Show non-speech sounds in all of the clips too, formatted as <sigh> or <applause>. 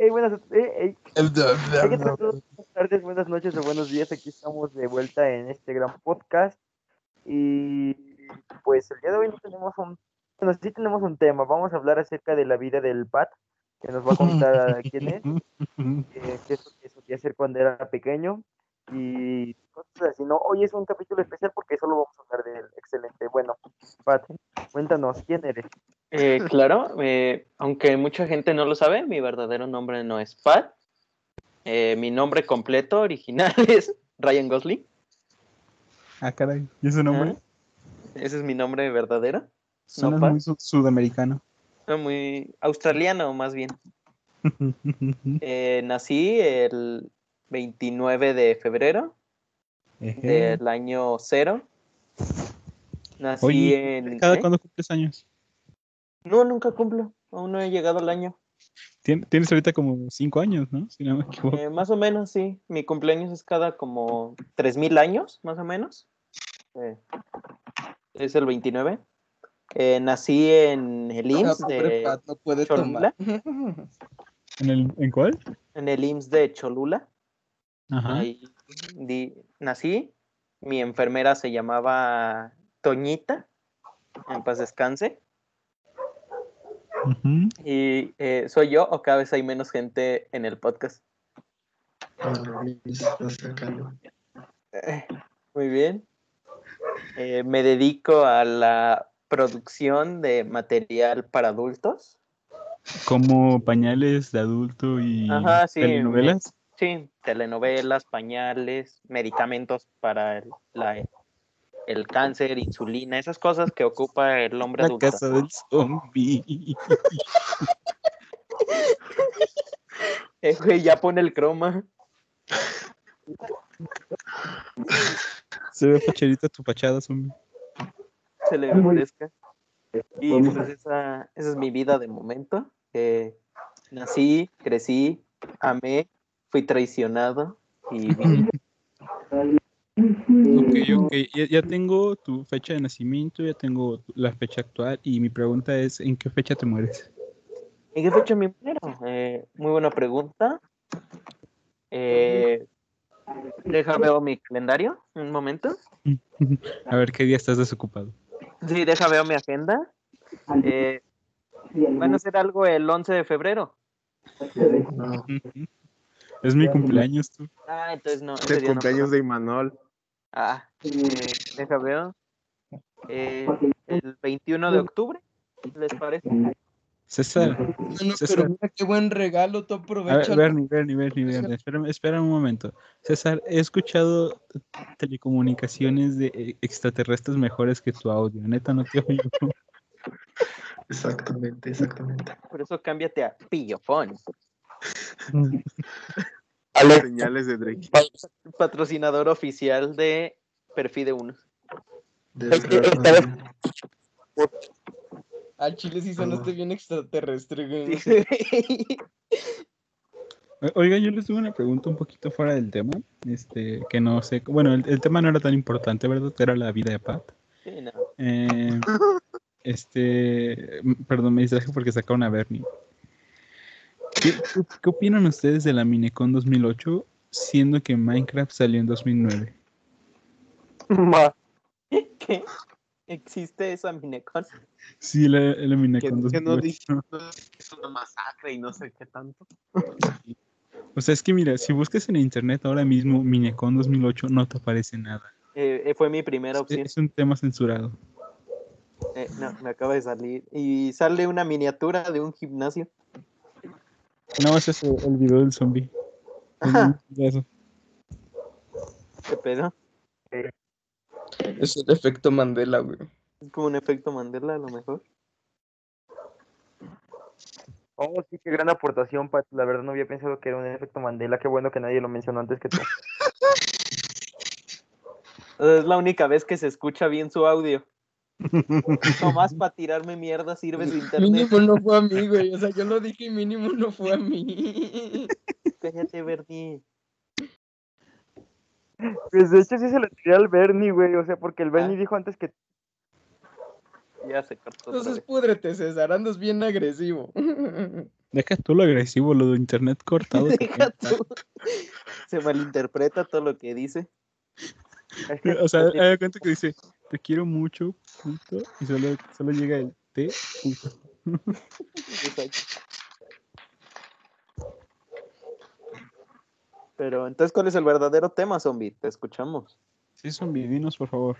hey, buenas, hey, buenas tardes, buenas noches o buenos días. Aquí estamos de vuelta en este gran podcast. Y pues el día de hoy no tenemos un, bueno, sí tenemos un tema. Vamos a hablar acerca de la vida del Pat, que nos va a contar quién es, <laughs> eh, qué es lo que solía hacer cuando era pequeño y cosas así. No, hoy es un capítulo especial porque solo vamos a hablar de él. Excelente. Bueno, Pat, cuéntanos, ¿quién eres? Eh, claro, eh, aunque mucha gente no lo sabe, mi verdadero nombre no es Pat. Eh, mi nombre completo original <laughs> es Ryan Gosling. Ah, caray. ¿Y ese nombre? Ese es mi nombre verdadero. Suena Pat. muy su- sudamericano. No, muy australiano, más bien. <laughs> Eh, nací el 29 de febrero Ejé. del año cero. Nací Oye, en. ¿cada ¿eh? cuándo cumples años? No, nunca cumplo. Aún no he llegado al año. Tien- Tienes ahorita como cinco años, ¿no? Si no me equivoco. Eh, más o menos, sí. Mi cumpleaños es cada como 3000 años, más o menos. Eh, es el 29. Eh, nací en el IMSS de Pat, no puede Cholula. tomar. ¿En, el, ¿En cuál? En el IMSS de Cholula. Ajá. Ahí di- nací. Mi enfermera se llamaba Toñita. En paz descanse. Y eh, soy yo, o cada vez hay menos gente en el podcast. Eh, Muy bien. Eh, me dedico a la producción de material para adultos. Como pañales de adulto y Ajá, sí, telenovelas. Sí, telenovelas, pañales, medicamentos para el, la- el cáncer, insulina, esas cosas que ocupa el hombre La adulto. casa del zombie. Eh, güey, ya pone el croma. Se ve facherita tu fachada, zombie. se le agradezca. Y pues esa, esa es mi vida de momento. Eh, nací, crecí, amé, fui traicionado y. <laughs> Ok, ok. Ya, ya tengo tu fecha de nacimiento, ya tengo la fecha actual y mi pregunta es, ¿en qué fecha te mueres? ¿En qué fecha me muero? Eh, muy buena pregunta. Eh, deja veo mi calendario un momento. <laughs> A ver qué día estás desocupado. Sí, deja veo mi agenda. Eh, van a hacer algo el 11 de febrero. Es mi cumpleaños, tú. Ah, entonces no. Es el no cumpleaños de Imanol. Ah, eh, deja veo. Eh, el 21 de octubre, ¿les parece? César, Bueno, César. pero mira qué buen regalo, tú a ver, aprovecha. Bernie, Bernie, Bernie, Bernie, espérame, espera un momento. César, he escuchado telecomunicaciones de eh, extraterrestres mejores que tu audio. Neta, no te oigo. <laughs> exactamente, exactamente. Por eso cámbiate a Pillofón, <laughs> Señales de Drake. patrocinador oficial de Perfide 1. Desgraciadamente. Al chile sí sonaste bien extraterrestre, güey. <laughs> Oiga, yo les tuve una pregunta un poquito fuera del tema. Este, que no sé. Bueno, el, el tema no era tan importante, ¿verdad? Era la vida de Pat. Sí, no. Eh, este, perdón, me distraje porque sacaron a Bernie. ¿Qué, opinan ustedes de la Minecon 2008, siendo que Minecraft salió en 2009? ¿Qué? ¿Existe esa Minecon? Sí, la, la Minecon que no 2008. dice es una masacre y no sé qué tanto. O sea, es que mira, si buscas en internet ahora mismo Minecon 2008, no te aparece nada. Eh, eh, fue mi primera opción. es un tema censurado. Eh, no, me acaba de salir. Y sale una miniatura de un gimnasio. No, ese es el, el video del zombie. ¿Qué pedo? Es el efecto Mandela, güey. Es como un efecto Mandela, a lo mejor. Oh, sí, qué gran aportación, Pat. La verdad no había pensado que era un efecto Mandela. Qué bueno que nadie lo mencionó antes que tú. <laughs> Es la única vez que se escucha bien su audio. Nomás para tirarme mierda sirve su internet. Mínimo no fue a mí, güey. O sea, yo lo dije y mínimo no fue a mí. Cállate, Bernie. Pues de hecho sí se lo tiré al Bernie, güey. O sea, porque el Bernie Ah. dijo antes que Ya se cortó Entonces púdrete, César. Andas bien agresivo. Deja tú lo agresivo, lo de internet cortado. Deja tú. Se malinterpreta todo lo que dice. Es que- O sea, haga cuenta que dice, te quiero mucho, puto, y solo, solo llega el te, puto. <laughs> Pero entonces, ¿cuál es el verdadero tema, zombie? Te escuchamos. Sí, zombie, dinos, por favor.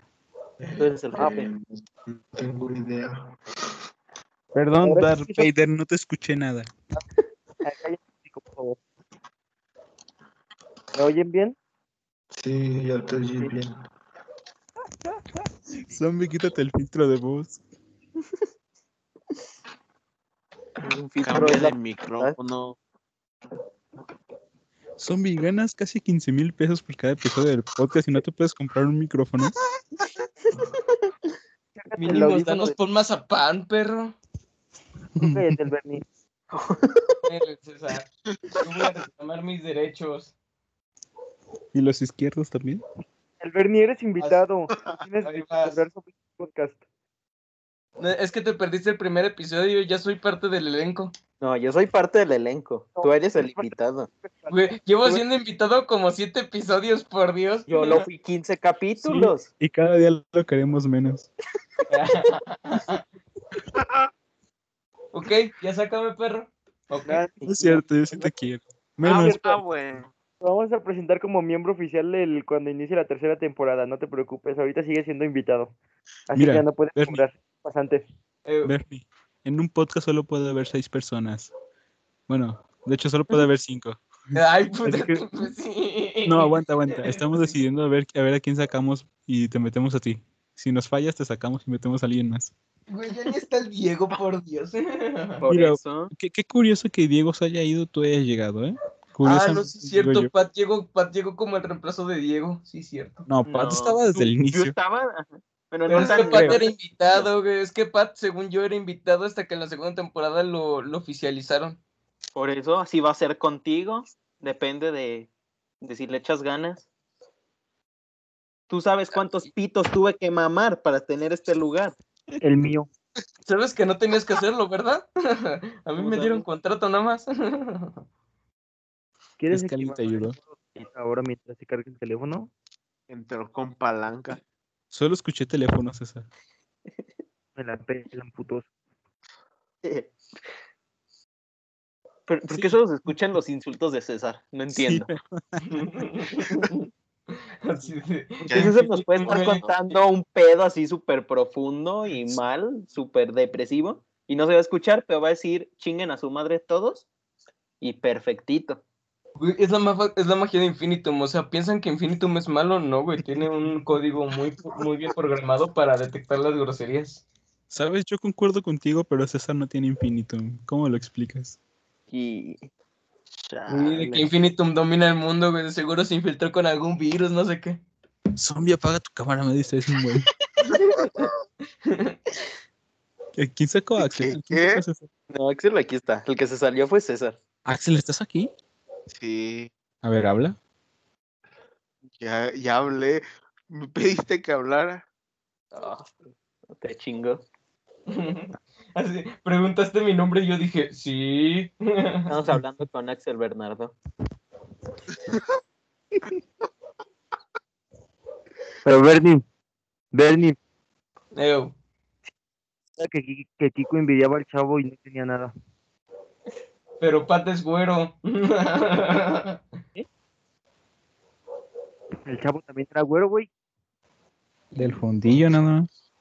Tú eres el Ah, jefe. No tengo idea. Perdón, Darth. Vader, no te escuché nada. Ah, por favor. ¿Me oyen bien? Sí, ya te oí bien. Zombie, quítate el filtro de voz. Un filtro Cambia de de micrófono. Zombie, ganas casi 15 mil pesos por cada episodio del podcast y no te puedes comprar un micrófono. El Mínimo, danos de- por mazapán, perro. el Bernie. Eh, César, yo voy a reclamar mis derechos. Y los izquierdos también. El Bernie, eres invitado. <laughs> Tienes que hablar sobre este podcast. Es que te perdiste el primer episodio y ya soy parte del elenco. No, yo soy parte del elenco. Tú eres el invitado. Güey, llevo siendo invitado como siete episodios, por Dios. Yo lo fui 15 capítulos. Y cada día lo queremos menos. <laughs> ok, ya sácame, perro. Ok. Nada, No es cierto, yo sí te quiero. Ah, Menos. ah, bueno. Lo vamos a presentar como miembro oficial el, cuando inicie la tercera temporada. No te preocupes, ahorita sigue siendo invitado. Así Mira, que ya no puedes Bernie. cobrar pasantes. Eh, Bernie, en un podcast solo puede haber seis personas. Bueno, de hecho solo puede <laughs> haber cinco. Ay, puta, que- pues sí. No, aguanta, aguanta. Estamos decidiendo a ver, a ver a quién sacamos y te metemos a ti. Si nos fallas, te sacamos y metemos a alguien más. Güey, ya ni está el Diego, por Dios. Por Mira, eso. Qué, qué curioso que Diego se haya ido, tú hayas llegado, ¿eh? Ah, no, sí es cierto. yo. Pat llegó, Pat llegó como el reemplazo de Diego. Sí, cierto. No, Pat No, estaba desde el Yo inicio. estaba. ajá, Pero Pero no es que Pat creo. era invitado, güey. Es que Pat, según yo, era invitado hasta que en la segunda temporada lo, lo oficializaron. Por eso, así va a ser contigo. Depende de, de si le echas ganas. Tú sabes cuántos pitos tuve que mamar para tener este lugar. El mío. Sabes que no tenías que hacerlo, ¿verdad? <laughs> A mí ¿Cómo me dieron contrato nada más. <laughs> ¿Quieres Es que alguien te ayudó. ahora mientras se carga el teléfono? Entró con palanca. Solo escuché teléfono, César. <laughs> Me la pelan, putos. <laughs> ¿Por, por Sí. qué solo se escuchan los insultos de César? No entiendo. <laughs> Así de- Ya Que César nos puede estar contando un pedo así súper profundo y mal, súper depresivo, y no se va a escuchar, pero va a decir chinguen a su madre todos y perfectito. Güey, es la, ma- es la magia de Infinitum. O sea, piensan que Infinitum es malo. No, güey. Tiene un código muy, muy bien programado para detectar las groserías. Sabes, yo concuerdo contigo, pero César no tiene infinito. ¿Cómo lo explicas? Y de que Infinitum domina el mundo, güey. Seguro se infiltró con algún virus, no sé qué. Zombie, apaga tu cámara, me dices un güey. <laughs> ¿Qui- ¿Quién sacó a Axel? ¿Qué? ¿Quién sacó a César? no, Axel aquí está. El que se salió fue César. Axel, ¿estás aquí? Sí, A ver, habla. ya, ya hablé. Me pediste que hablara. Ah, te chingo. <laughs> Así, preguntaste mi nombre y yo dije, sí. Estamos <laughs> hablando con Axel Bernardo. Pero Bernie, Bernie, que, que Kiko envidiaba al chavo y no tenía nada. Pero Pat es güero. El chavo también era güero, güey. Del fundillo, nada más.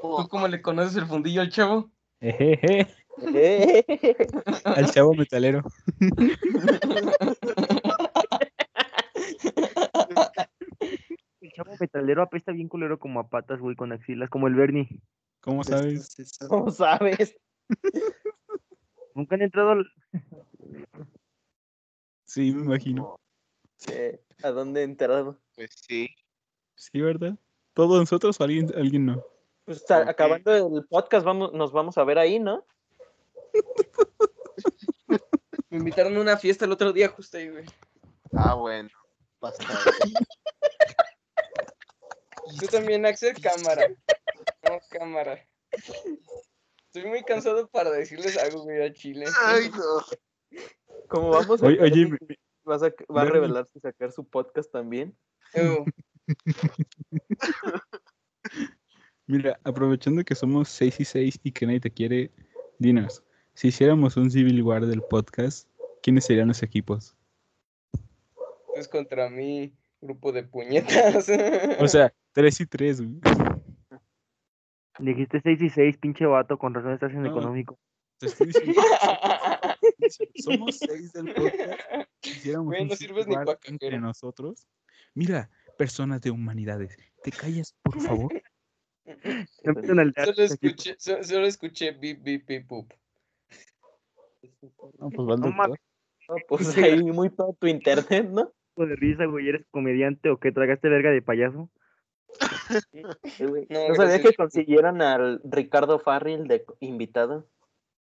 ¿Tú cómo le conoces el fundillo al chavo? Ejeje, <laughs> Eh, Al chavo metalero. El chavo metalero apesta bien culero como a patas, güey, con axilas, como el Bernie. ¿Cómo sabes? ¿Cómo sabes? Nunca han entrado al... Sí, me imagino. ¿A dónde he entrado? Pues sí. Sí, ¿verdad? ¿Todos nosotros o alguien, alguien no? Pues está- acabando el podcast, vamos, nos vamos a ver ahí, ¿no? <laughs> Me invitaron a una fiesta el otro día justo ahí, güey. Ah, bueno. Basta. Tú también, Axel, cámara. No, cámara. Estoy muy cansado para decirles algo, güey, a Chile. Ay, <laughs> no. Como vamos a Oye, oye, vas a, va a Bernie. revelar si sacar su podcast también. <laughs> Mira, aprovechando que somos 6 y 6 y que nadie te quiere, dinos, si hiciéramos un Civil War del podcast, ¿quiénes serían los equipos? Es contra mi grupo de puñetas. O sea, <laughs> 3 y 3, güey. Dijiste 6 y 6, pinche vato, con razón estás en No. económico. Te estoy diciendo, somos 6 <laughs> del podcast. Güey, no sirves ni War pa' entre cajero. nosotros. Mira, personas de humanidades, ¿te callas, por favor? Solo escuché, so- solo escuché bip, bip, bip, pup. No, pues va el No doctor. mames. No, pues ahí muy todo tu internet, ¿no? de risa, güey. ¿Eres comediante o qué? ¿Tragaste verga de payaso? Sí. No, No, sabía gracias. que consiguieron al Ricardo Farril de invitado.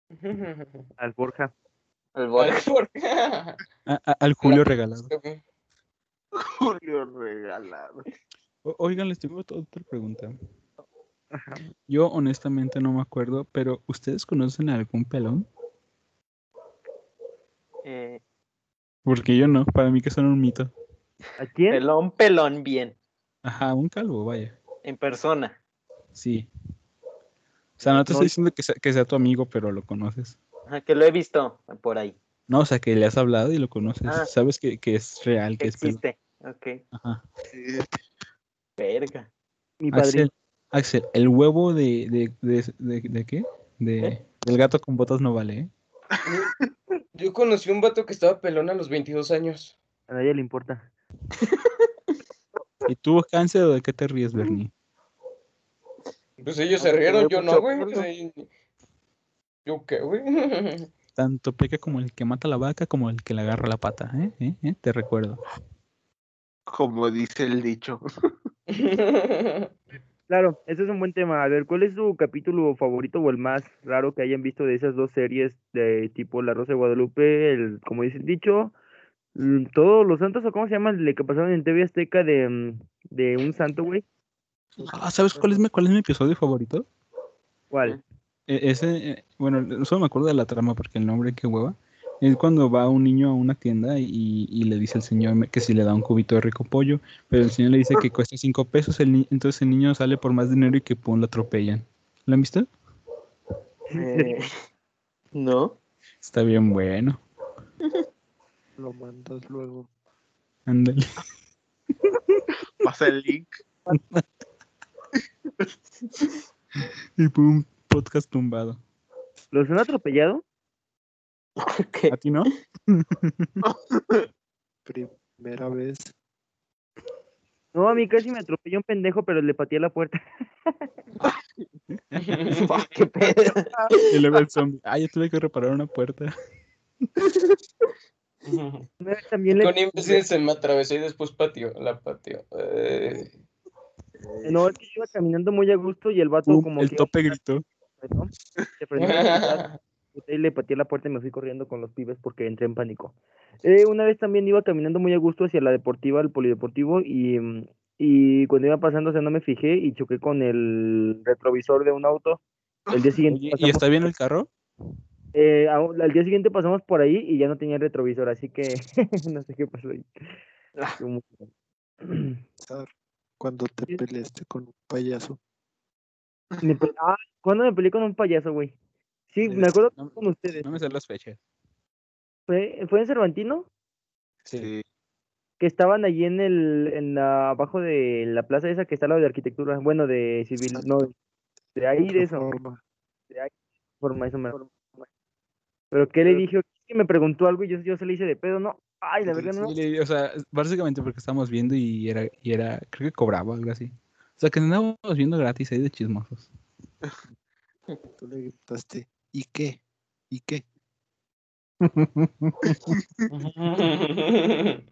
<laughs> Al Borja. Al Borja. A- a- al Julio regalado. Julio regalado. O- Oigan, les tengo otra otra pregunta. Ajá. Yo honestamente no me acuerdo, pero ¿ustedes conocen a algún pelón? Eh, Porque yo no, para mí que son un mito. ¿A quién? pelón, pelón, bien. Ajá, un calvo, vaya. En persona. Sí. O sea, no te No, estoy diciendo que sea, que sea tu amigo, pero lo conoces. Ajá, que lo he visto por ahí. No, o sea, que le has hablado y lo conoces. Ah. Sabes que, que es real, que Que es pelón. existe. Ok. Ajá. Verga. Mi. Axel, Axel, el huevo de, de, de, de, de qué? De, del gato con botas no vale, ¿eh? Yo conocí un vato que estaba pelón a los 22 años. A nadie le importa. <laughs> ¿Y tuvo cáncer o de qué te ríes, Bernie? Pues ellos se rieron, yo no, güey. ¿Yo qué, güey? <laughs> Tanto peca como el que mata la vaca como el que le agarra la pata, ¿eh? ¿Eh? ¿Eh? Te recuerdo. Como dice el dicho. <laughs> Claro, ese es un buen tema. A ver, ¿cuál es su capítulo favorito o el más raro que hayan visto de esas dos series de tipo La Rosa de Guadalupe, el, como dice el dicho, mm, todos los santos o cómo se llama el que pasaron en TV Azteca de, mm, de un santo, güey? Ah, ¿sabes cuál es mi, cuál es mi episodio favorito? ¿Cuál? E- ese, eh, bueno, solo me acuerdo de la trama porque el nombre, qué hueva. Es cuando va un niño a una tienda y, y le dice al señor que si le da un cubito de rico pollo, pero el señor le dice que cuesta cinco pesos, el entonces el niño sale por más dinero y que pum, lo atropellan. ¿Lo han visto? Eh, <laughs> no. Está bien bueno. Lo mandas luego. Ándale. Pasa el link. Y pum, podcast tumbado. ¿Los han atropellado? ¿Qué? ¿A ti no? Primera vez. No, a mí casi me atropelló un pendejo, pero le pateé la puerta. ¿Qué pedo? Y luego el zombie. Ah, yo tuve que reparar una puerta. <laughs> Una vez también le... Con imbécil se me atravesó y después pateó, la pateó. Eh, No, es que yo iba caminando muy a gusto y el vato Pum, como el que... tope gritó. ¿no? Se <laughs> a y le pateé la puerta y me fui corriendo con los pibes porque entré en pánico. Eh, una vez también iba caminando muy a gusto hacia la deportiva, el polideportivo, y, y cuando iba pasando, o sea, no me fijé y choqué con el retrovisor de un auto. El día siguiente, Oye, ¿y está bien el carro? Eh, al día siguiente pasamos por ahí y ya no tenía retrovisor, así que <laughs> no sé qué pasó ahí. <clears throat> Sar, Cuando te peleaste con un payaso. Me pe- ah, ¿cuándo me peleé con un payaso, güey? Sí, me acuerdo No- con ustedes. No me sé las fechas. ¿Fue, ¿Fue en Cervantino? Sí. que estaban allí en el, en la, abajo de la plaza esa que está al lado de arquitectura, bueno, de civil, no, de ahí de eso, Reforma. forma, eso me Pero ¿qué le dije? Que me preguntó algo y yo, yo se le hice de pedo, no, ay, la verdad no, le- o sea, básicamente porque estábamos viendo y era, y era, creo que cobraba algo así. O sea, que andábamos viendo gratis ahí de chismosos. <laughs> Tú le gritaste. ¿Y qué? ¿Y qué? <laughs>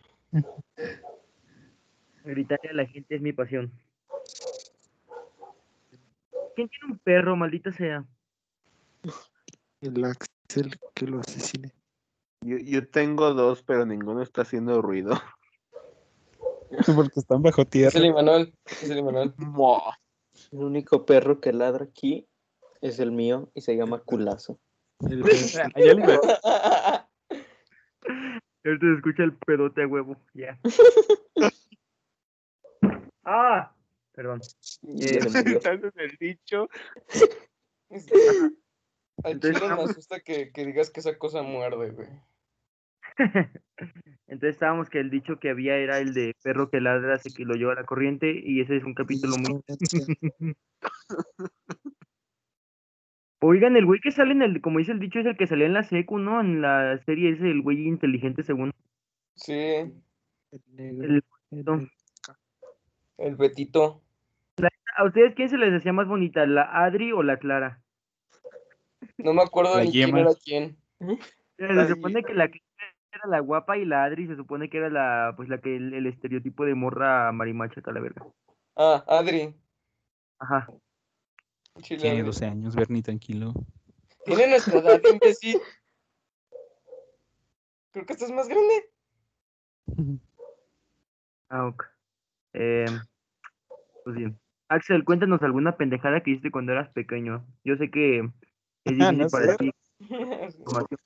gritarle a la gente es mi pasión. ¿Quién tiene un perro, maldita sea? <laughs> El Axel que lo asesine. Yo, yo tengo dos, pero ninguno está haciendo ruido. porque están bajo es tierra. el Imanol, es el Imanol. <laughs> El único perro que ladra aquí Es el mío y se llama culazo. El iba- Ahorita <laughs> se escucha el pedote a huevo, ya. <laughs> ah, perdón. Ya se murió. Estás en el dicho. Al Entonces, chile me asusta que, que digas que esa cosa muerde, güey. <laughs> Entonces estábamos que el dicho que había era el de perro que ladra hace que lo lleva a la corriente y ese es un capítulo muy... <laughs> Oigan, el güey que sale en el, como dice el dicho, es el que salía en la secu, ¿no? En la serie ese, el güey inteligente según... Sí, El negro. El- el- el Betito. ¿A ustedes quién se les hacía más bonita, la Adri o la Clara? No me acuerdo La ni quién yema. era quién. Se supone que la que era la guapa y la Adri se supone que era la, pues la que el, el estereotipo de morra marimacha, acá la verga. Ah, Adri. Ajá. Chile, Tiene Adri. 12 años, Bernie, tranquilo. Tiene nuestra edad, <laughs> imbécil. Creo que estás más grande. Ah, ok. Eh, pues bien. Axel, cuéntanos alguna pendejada que hiciste cuando eras pequeño. Yo sé que es Ah, difícil no para sé. ti <laughs> información-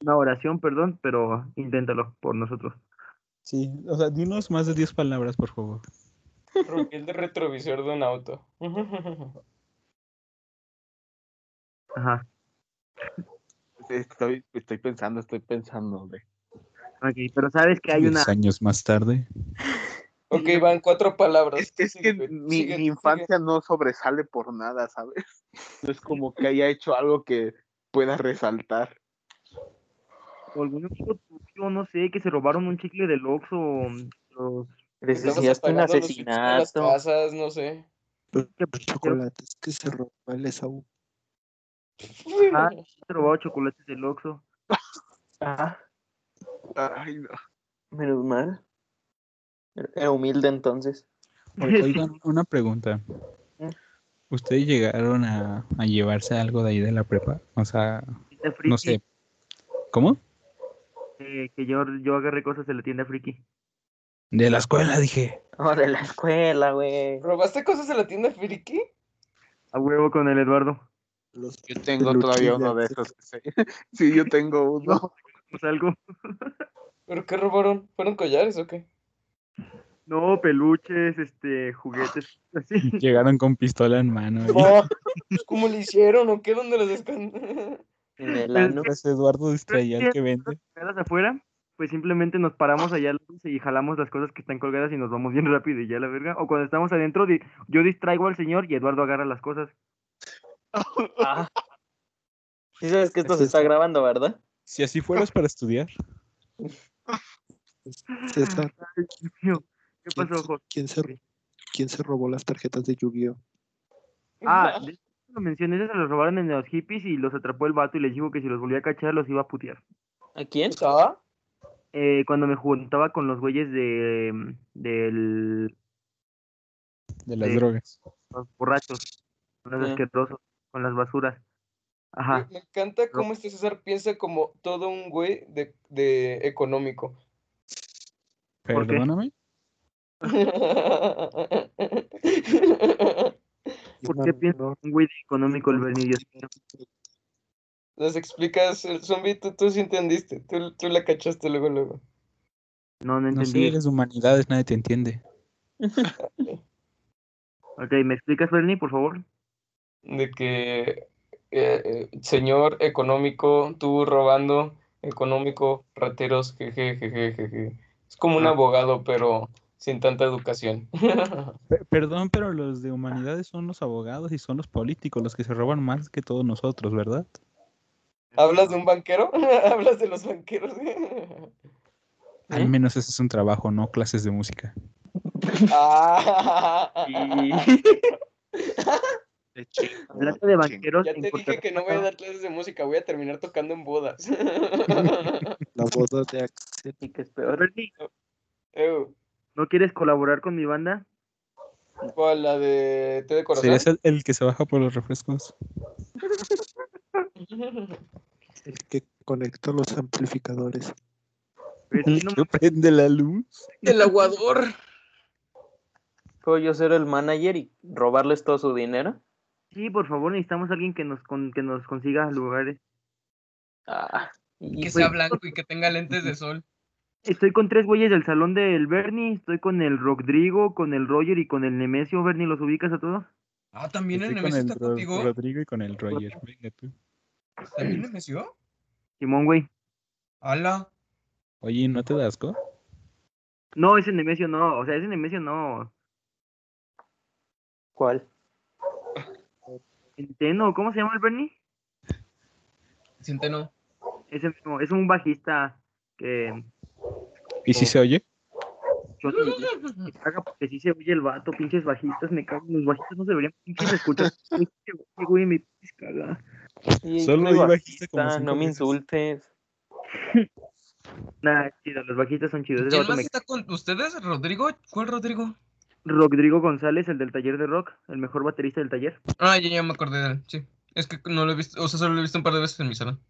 una oración, perdón, pero inténtalo por nosotros. Sí, o sea, dinos más de 10 palabras, por favor. Rompí el de retrovisor de un auto. <laughs> Ajá. Estoy, estoy pensando, estoy pensando, güey. Ok, pero sabes que hay una... 10 años más tarde. <laughs> ok, van cuatro palabras. Es, que mi, Sigue, mi sigue. infancia no sobresale por nada, ¿sabes? <laughs> No es como que haya hecho algo que pueda resaltar. o algún amigo tuyo, no sé, que se robaron un chicle del Oxxo. Los... Presenciaste un los de las asesinato. casas, no sé. Los chocolates que se robó el Esaú. Ah, se robaron chocolates del Oxxo. <laughs> Ah, Ay, no. menos mal. Era humilde entonces. Oigan, <laughs> una pregunta. ¿Ustedes llegaron a, a llevarse algo de ahí de la prepa? O sea, no sé. ¿Cómo? eh, que yo, yo agarré cosas de la tienda friki. De la escuela, dije. Oh, de la escuela, güey. ¿Robaste cosas de la tienda Friki? A huevo con el Eduardo. Los Yo tengo todavía uno de esos. <laughs> Sí, yo tengo uno. Pues algo. ¿Pero qué robaron? ¿Fueron collares o qué? No, peluches, este, juguetes, <laughs> así. <laughs> Llegaron con pistola en mano. y- No, <laughs> pues, ¿cómo le hicieron o qué? ¿Dónde los escan? En el ano. Pues Eduardo distraía al que vende. afuera, pues simplemente nos paramos allá y jalamos las cosas que están colgadas y nos vamos bien rápido y ya la verga. O cuando estamos adentro, yo distraigo al señor y Eduardo agarra las cosas. Ah. Sí sabes que esto Es se está grabando, ¿verdad? Si así fueras para estudiar. César, <laughs> Ay, Dios mío, ¿Qué ¿quién, pasó, se- Jorge? quién se, quién se robó las tarjetas de Yu-Gi-Oh? Ah, <laughs> de hecho, lo mencioné, se los robaron en los hippies y los atrapó el vato y les dijo que si los volvía a cachar los iba a putear. ¿A quién? ¿Estaba? Eh, cuando me juntaba con los güeyes de del De las drogas. los borrachos, con los asquerosos, con las basuras. Ajá. me encanta cómo este César piensa como todo un güey de, de económico. ¿Por qué? Perdóname. <laughs> ¿Por qué piensas un güey económico el mío? Les explicas, el zombie, tú, tú sí entendiste, tú, tú la cachaste luego, luego. No, no No entendí. sé, eres de humanidades, nadie te entiende. <laughs> Ok, ¿me explicas, Bernie, por favor? De que, eh, eh, señor económico, tú robando, económico, rateros, jeje, jeje, jeje. Es como un Ah. abogado, pero sin tanta educación. <laughs> Pe- Perdón, pero los de humanidades son los abogados y son los políticos los que se roban más que todos nosotros, ¿verdad? ¿Hablas de un banquero? <laughs> ¿Hablas de los banqueros? <laughs> Al menos ese es un trabajo, no clases de música. Ah. De banqueros, Ya te dije que no voy a dar clases de música, voy a terminar tocando en bodas. <laughs> La boda de Axel. Y que es peor. Bernie, Ew, ¿no quieres colaborar con mi banda? ¿Cuál? ¿La de té de corazón? ¿Serías el, el que se baja por los refrescos? <laughs> El que conecta los amplificadores. Pues, ¿Que prende la luz? El aguador. ¿Puedo yo ser el manager y robarles todo su dinero? Sí, por favor, necesitamos a alguien que nos, con, que nos consiga lugares. Ah, Que y sea blanco y <laughs> que tenga lentes de sol. Estoy con tres güeyes del salón del Bernie, estoy con el Rodrigo, con el Roger y con el Nemesio. Bernie, ¿los ubicas a todos? Ah, también el Estoy Nemesio el está Ro- contigo. Rodrigo y con el Roger. Venga tú. ¿También Nemesio? Simón, güey. Ala. Oye, ¿no te das asco? No, ese Nemesio no, o sea, ese Nemesio no. ¿Cuál? Centeno, ¿cómo se llama el Bernie? Centeno. Ese mismo, es un bajista que ¿Y si se oye? yo no- me caga porque sí se oye el vato, pinches bajistas, me cago, los bajistas no se deberían pinches escuchar. <laughs> Güey, me pinches caga. Solo hay bajista como no me insultes. <laughs> Nah, es chido, los bajistas son chidos. ¿Quién más está con ustedes? ¿Rodrigo? ¿Cuál Rodrigo? Rodrigo González, el del taller de rock, el mejor baterista del taller. Ah, ya, ya me acordé de él, sí. Es que no lo he visto, o sea, solo lo he visto un par de veces en mi salón.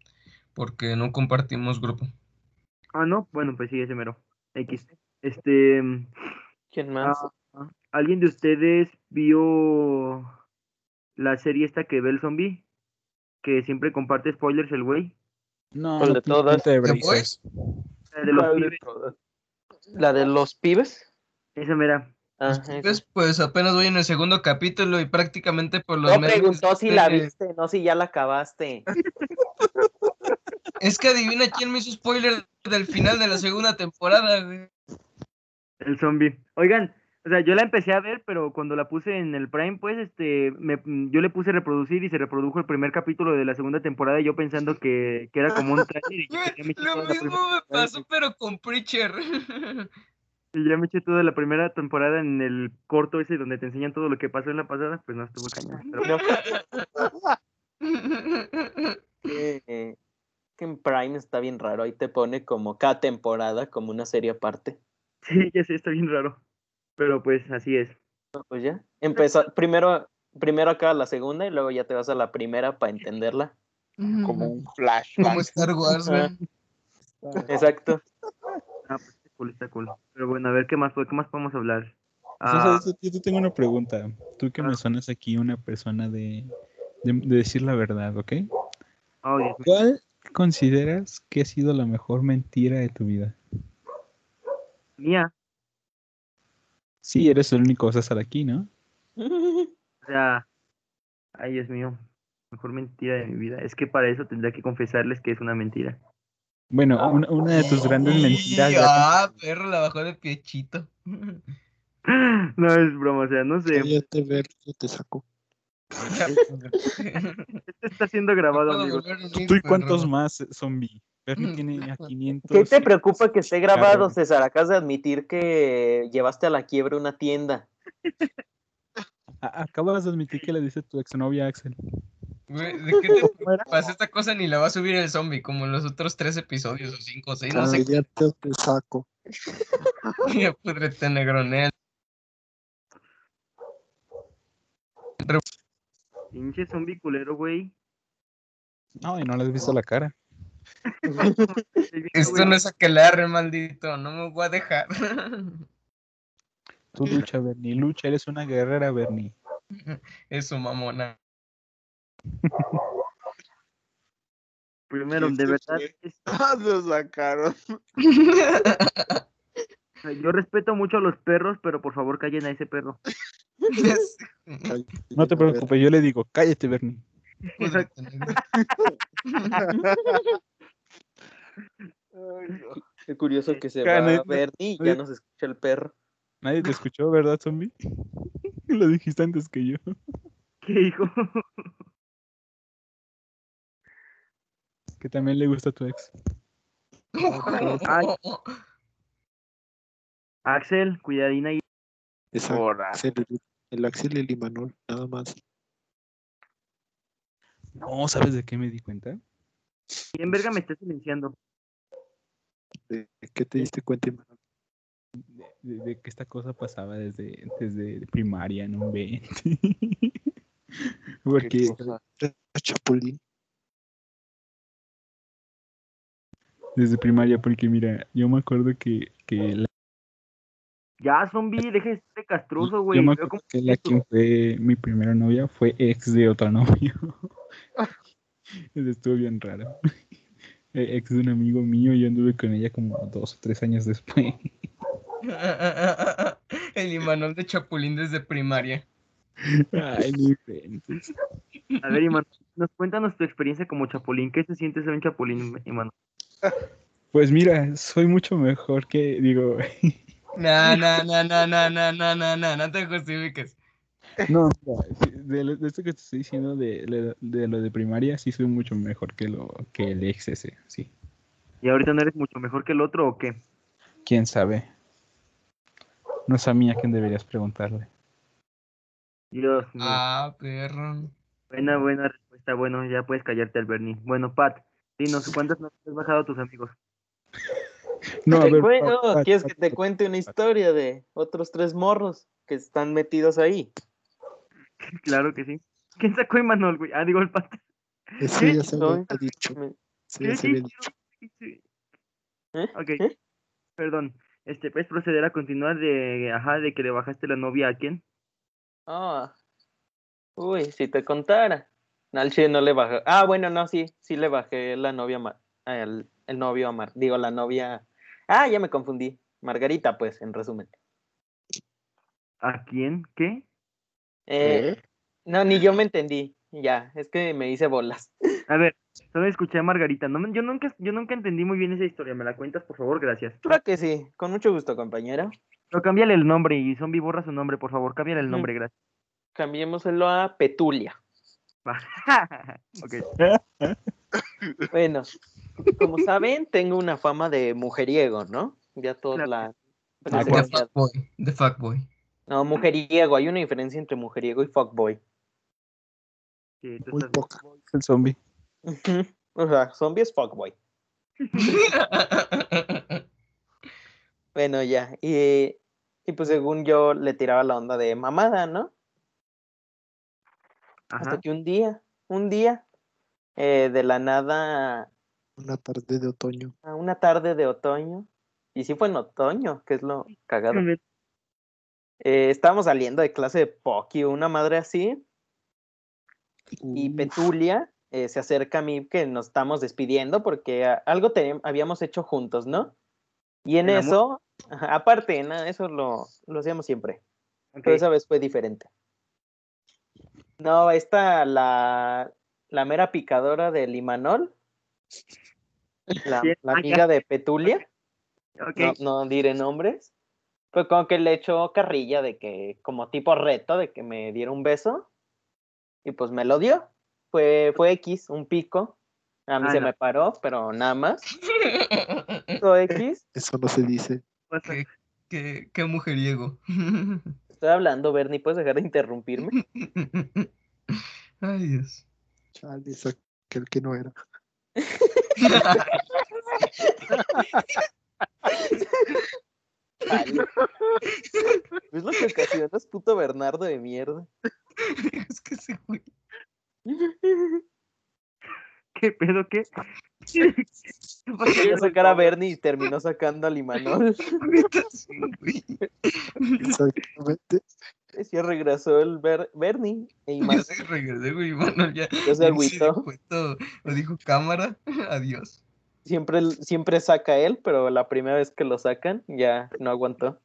Porque no compartimos grupo. Ah, no, bueno, pues sí, ese mero. X. Este, ¿Quién más? ah, ¿alguien de ustedes vio la serie esta que ve el zombie? Que siempre comparte spoilers el güey. No, ¿Cuál de todas? de ¿De brisas. La de los ¿Cuál de pibes? ¿La de los pibes? esa mera. Ah, esa. pibes, pues apenas voy en el segundo capítulo y prácticamente por los No preguntó si la de- viste, no si ya la acabaste. <laughs> <laughs> Es que adivina quién me hizo spoiler del final de la segunda temporada, güey. El zombie. Oigan, o sea, yo la empecé a ver, pero cuando la puse en el Prime, pues, este, me, yo le puse reproducir y se reprodujo el primer capítulo de la segunda temporada, y yo pensando que, que era como un <laughs> trailer y, eché Lo mismo me pasó, pero con Preacher. Y ya me eché toda la primera temporada en el corto ese donde te enseñan todo lo que pasó en la pasada, pues no estuvo cañón. pero- No, <laughs> que, que en Prime está bien raro. Ahí te pone como cada temporada, como una serie aparte. Sí, ya sé, está bien raro. Pero pues así es. Pues ya. Empezó, primero, primero acá la segunda y luego ya te vas a la primera para entenderla. Como un flashback. Como Star Wars, güey. Exacto. Ah, pues está cool, está cool. Ver qué más, qué más podemos hablar. Ah, yo te tengo una pregunta. Tú que me suenas aquí una persona de, de, de decir la verdad, ¿ok? oh. ¿Cuál consideras que ha sido la mejor mentira de tu vida? Mía, Sí, eres el único estar aquí, ¿no? o sea, ay Dios mío, mejor mentira de mi vida. Es que para eso tendría que confesarles que es una mentira. Bueno, una, una de tus grandes mentiras. Ya Ah, perro, la bajó de piechito. <laughs> <clears throat> No es broma, o sea, no sé. Cállate, ver, yo te saco. Esto está siendo grabado, Puedo amigos. volver a ¿Tú y cuántos perro. más, zombie? Bernie tiene a 500. <laughs> ¿Qué te preocupa que esté grabado. César? Acabas de admitir que llevaste a la quiebra una tienda. Acabas de admitir que le dice tu exnovia Axel. Güey, ¿de qué te <laughs> preocupas? Esta cosa ni la va a subir el zombie, como en los otros tres episodios o cinco o seis, no sé. Cállate o te saco. <laughs> Ya pudrete negronel. Pinche zombie culero, güey. No, y no le has visto la cara. Esto no es aquelarre, maldito. No me voy a dejar. <laughs> Tú lucha, Bernie, lucha, eres una guerrera, Bernie. Eso, mamona. Primero, ¿Quién de verdad, es- <laughs> Ah, lo sacaron. yo respeto mucho a los perros, pero por favor callen a ese perro. <laughs> No te preocupes, yo le digo, cállate, Bernie. Qué curioso que se va ver y ya oye. no se escucha el perro. Nadie te escuchó, ¿verdad, zombie? <laughs> Lo dijiste antes que yo. ¿Qué hijo? Que también le gusta a tu ex. Ay. <laughs> Axel, cuidadina ahí. Es Ahora. Axel, el, el Axel y el Imanol, nada más. No, ¿sabes de qué me di cuenta? ¿Quién verga me está silenciando? ¿De qué te diste cuenta, Imanol? De, de- de que esta cosa pasaba desde, desde primaria en un 20. Porque ¿Qué cosa? Chapulín. Desde primaria, porque mira, yo me acuerdo que, que la- Ya, zombie, deje de ser castroso, güey. Yo me Veo acuerdo que la quien fue mi primera novia fue ex de otra <laughs> novia. Eso estuvo bien raro. <laughs> Ex de un amigo mío, yo anduve con ella como dos o tres años después. <laughs> El Imanol de Chapulín desde primaria. Ay, ni inventes. A ver, Iman, nos cuéntanos tu experiencia como chapulín. ¿Qué se siente ser un chapulín, Iman? Pues mira, soy mucho mejor que, digo, <laughs> No, no, no, no, no, no, no, no, no, no te justifiques. no, de, lo- de esto que te estoy diciendo de, de- de lo de primaria, sí soy mucho mejor que lo que el ex ese, sí. ¿Y ahorita no eres mucho mejor que el otro o qué? ¿Quién sabe? No es a mí a quien deberías preguntarle. Dios mío. Ah, perro. Buena, buena respuesta. Bueno, ya puedes callarte, Alberni. Bueno, Pat, dinos, ¿cuántas notas has bajado a tus amigos? No, a ver, cuen- Pat, no, Pat, ¿Quieres que te cuente una historia de otros tres morros que están metidos ahí? <laughs> Claro que sí. ¿Quién sacó a Imanol, güey? Ah, digo el Pat. Eso ¿Qué? ya se No, había dicho. me- Sí, ¿Qué ya se había dices? dicho. Sí. ¿Eh? Ok, ¿Eh? perdón. Este, ¿puedes proceder a continuar de, ajá, de que le bajaste la novia a quién? Ah. Uy, si te contara. No, Al chile no le bajé. Ah, bueno, no, sí, sí le bajé la novia, el, el novio a Mar, digo, la novia. Ah, ya me confundí. Margarita, pues, en resumen. ¿A quién? ¿Qué? Eh, No, ni yo me entendí. Ya, es que me hice bolas. A ver, solo escuché a Margarita. No, yo, nunca, yo nunca entendí muy bien esa historia. ¿Me la cuentas, por favor? Gracias. Claro que sí, con mucho gusto, compañero. Pero cámbiale el nombre y Zombie borra su nombre, por favor. Cámbiale el Ujú. nombre, gracias. Cambiémoselo a Petulia. <laughs> <laughs> Bueno, como saben, tengo una fama de mujeriego, ¿no? Ya todos Claro. la... Ah, De fuckboy. De fuckboy. No, mujeriego, hay una diferencia entre mujeriego y fuckboy. Sí, Muy poca. El zombie. O sea, zombie es fuckboy. <laughs> Bueno, ya. Y, y pues según yo le tiraba la onda de mamada, ¿no? Hasta que un día, un día, eh, de la nada, Una tarde de otoño. a una tarde de otoño, y sí fue en otoño, que es lo cagado. eh, estábamos saliendo de clase de o una madre así, y Petulia eh, se acerca a mí que nos estamos despidiendo porque a- algo teníamos- habíamos hecho juntos, ¿no? Y en eso, aparte, nada, eso lo, lo hacíamos siempre, pero esa vez fue diferente. No, esta, la, la mera picadora del Imanol, la, la amiga de Petulia, no, no diré nombres, fue como que le echó carrilla de que, como tipo reto, de que me diera un beso, y pues me lo dio. Fue, fue X, un pico. A mí Ah, se no. me paró, pero nada más. <laughs> Fue X. Eso no se dice. Pasa. qué, qué, qué mujeriego. <laughs> Estoy hablando, Bernie, ¿puedes dejar de interrumpirme? <laughs> Ay, Dios. Chale, es aquel que no era. <laughs> ¿Ves lo que ocasionas, puto Bernardo de mierda? <laughs> Es que ese güey. ¿Qué pedo? ¿Qué? Quería sacar a Bernie y terminó sacando Imanol. <laughs> Sí, güey. Exactamente. Ya regresó el Ber- Bernie e Yo Imanol. sí regresé, güey. Bueno, ya. Ya se ya agüitó. Lo dijo cámara. <laughs> Adiós. Siempre, siempre saca él, pero la primera vez que lo sacan ya no aguantó.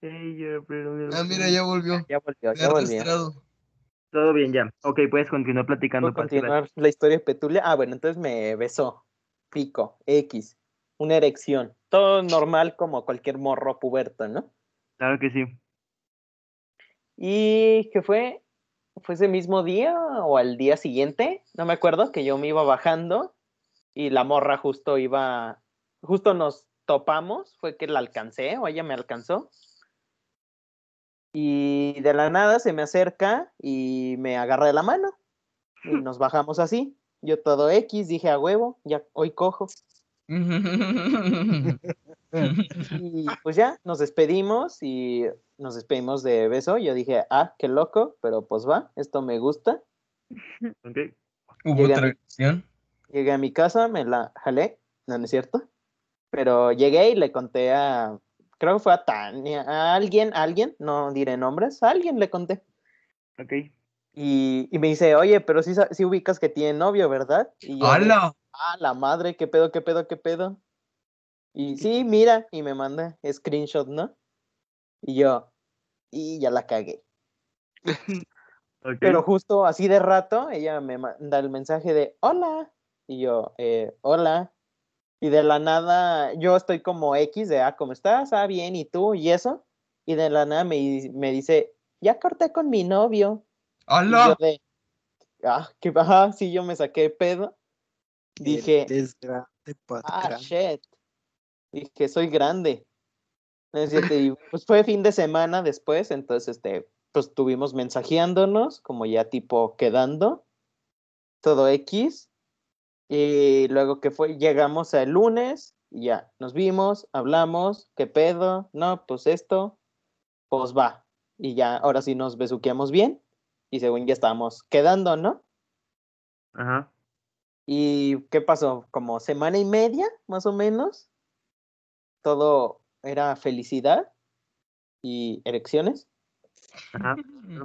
Ey, yo, pero- Ah, mira, ya volvió. Ya volvió, ya ha volvió. Todo bien, ya. Ok, puedes continuar platicando. ¿Puedo continuar la historia de Petulia? Ah, bueno, entonces me besó. Pico, X, una erección. Todo normal como cualquier morro puberto, ¿no? Claro que sí. Y que fue, fue ese mismo día o al día siguiente, no me acuerdo, que yo me iba bajando y la morra justo iba, justo nos topamos, fue que la alcancé o ella me alcanzó. Y de la nada se me acerca y me agarra de la mano y nos bajamos así. Yo todo X, dije a huevo, ya hoy cojo. <laughs> Y pues ya, nos despedimos y nos despedimos de beso. Yo dije, ah, qué loco, pero pues va, esto me gusta. Ok. Hubo Llegué a otra mi-. Llegué a mi casa, me la jalé, no, no es cierto. Pero llegué y le conté a, creo que fue a Tania, a alguien, a alguien, no diré nombres, a alguien le conté. Ok. Y, y me dice, oye, pero sí, sí ubicas que tiene novio, ¿verdad? Y yo ¡Hala! ah, la madre, qué pedo, qué pedo, qué pedo. Y sí, mira, y me manda screenshot, ¿no? Y yo, y ya la cagué. ok. Pero justo así de rato, ella me manda el mensaje de hola. Y yo, eh, hola. Y de la nada, yo estoy como X de, ah, ¿cómo estás? Ah, bien, ¿y tú? ¿Y eso? Y de la nada me, me dice, ya corté con mi novio. Y yo ¡Hala! de, ah, que ajá, sí, yo me saqué pedo. Dije, ah, shit. Dije, soy grande. Y pues fue fin de semana después, entonces, este, pues estuvimos mensajeándonos, como ya tipo quedando, todo X. Y luego que fue, llegamos el lunes, y ya, nos vimos, hablamos, ¿qué pedo? No, pues esto, pues va. Y ya, ahora sí nos besuqueamos bien, y según ya estábamos quedando, ¿no? Ajá. ¿Y qué pasó? Como semana y media, más o menos. Todo era felicidad y erecciones. Ajá.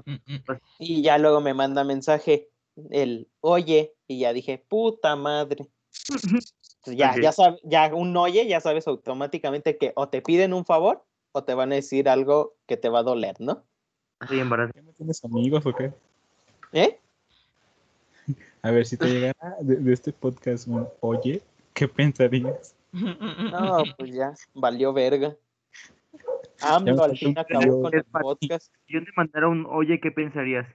<laughs> Y ya luego me manda mensaje el oye, y ya dije, puta madre. Entonces ya, ya sabes, ya un oye, ya sabes automáticamente que o te piden un favor o te van a decir algo que te va a doler, ¿no? Embarazada. ¿Ya no tienes amigos o qué? ¿Eh? A ver, si te <laughs> llegara de, de este podcast un oye, ¿qué pensarías? <laughs> No, pues ya, valió verga. AMLO me al fin acabó con el podcast. Si yo te mandara un oye, ¿qué pensarías?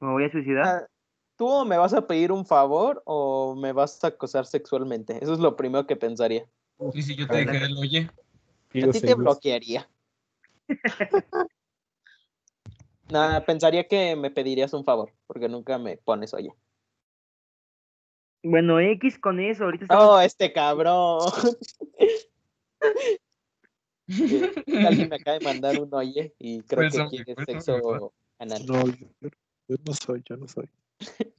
¿Me voy a suicidar? ¿Tú o me vas a pedir un favor o me vas a acosar sexualmente? Eso es lo primero que pensaría. Y si yo te dijera el oye, A ti te bloquearía. <laughs> Nada, pensaría que me pedirías un favor, porque nunca me pones oye. Bueno, X con eso. Ahorita estamos... Oh, este cabrón. <laughs> Alguien me acaba de mandar un oye y creo Pues, que quiere pues, sexo hombre, anal. No, yo, yo no soy, yo no soy.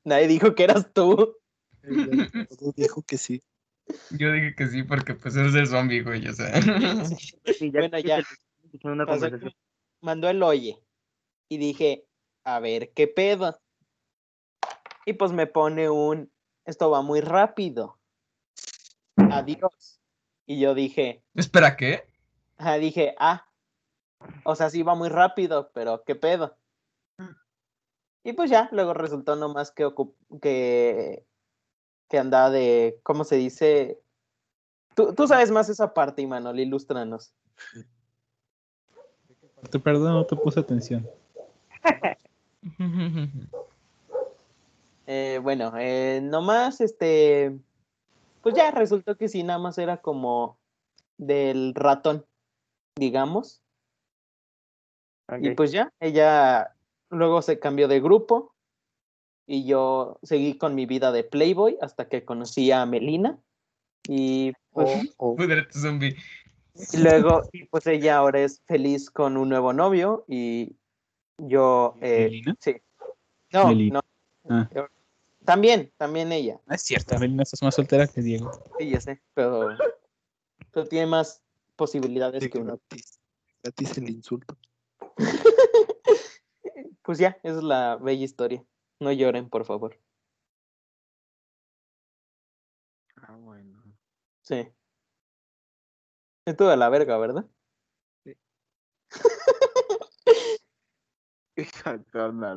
Nadie dijo que eras tú. Ella <laughs> dijo que sí. yo dije que sí porque pues es el zombie, güey, o sea. Sí, ya Bueno, ya. una conversación. mandó el oye. Y dije, a ver, ¿qué pedo? Y pues me pone un, esto va muy rápido. Adiós. Y yo dije, Espera, ¿qué? ajá, dije, ah, o sea, sí va muy rápido, pero ¿qué pedo? Y pues ya, luego resultó nomás que, que, que andaba de, ¿cómo se dice? Tú, tú sabes más esa parte, Imanol, ilústranos. Te perdón, no te puse atención. <laughs> Eh, bueno, eh, nomás, este, pues ya resultó que sí, nada más era como del ratón, digamos. Y pues ya, ella luego se cambió de grupo y yo seguí con mi vida de Playboy hasta que conocí a Melina. Y pues O, o Pudrete zombie. y luego, y pues ella ahora es feliz con un nuevo novio y yo, eh, ¿Melina? sí. No, Melina. no. Ah. yo- También, también ella. No es cierto, Melina, estás más soltera que Diego. Sí, ya sé, pero, pero tiene más posibilidades de que uno. gratis. Gratis el insulto. <laughs> Pues ya, esa es la bella historia. No lloren, por favor. Ah, bueno. Sí. Estuvo de la verga, ¿verdad?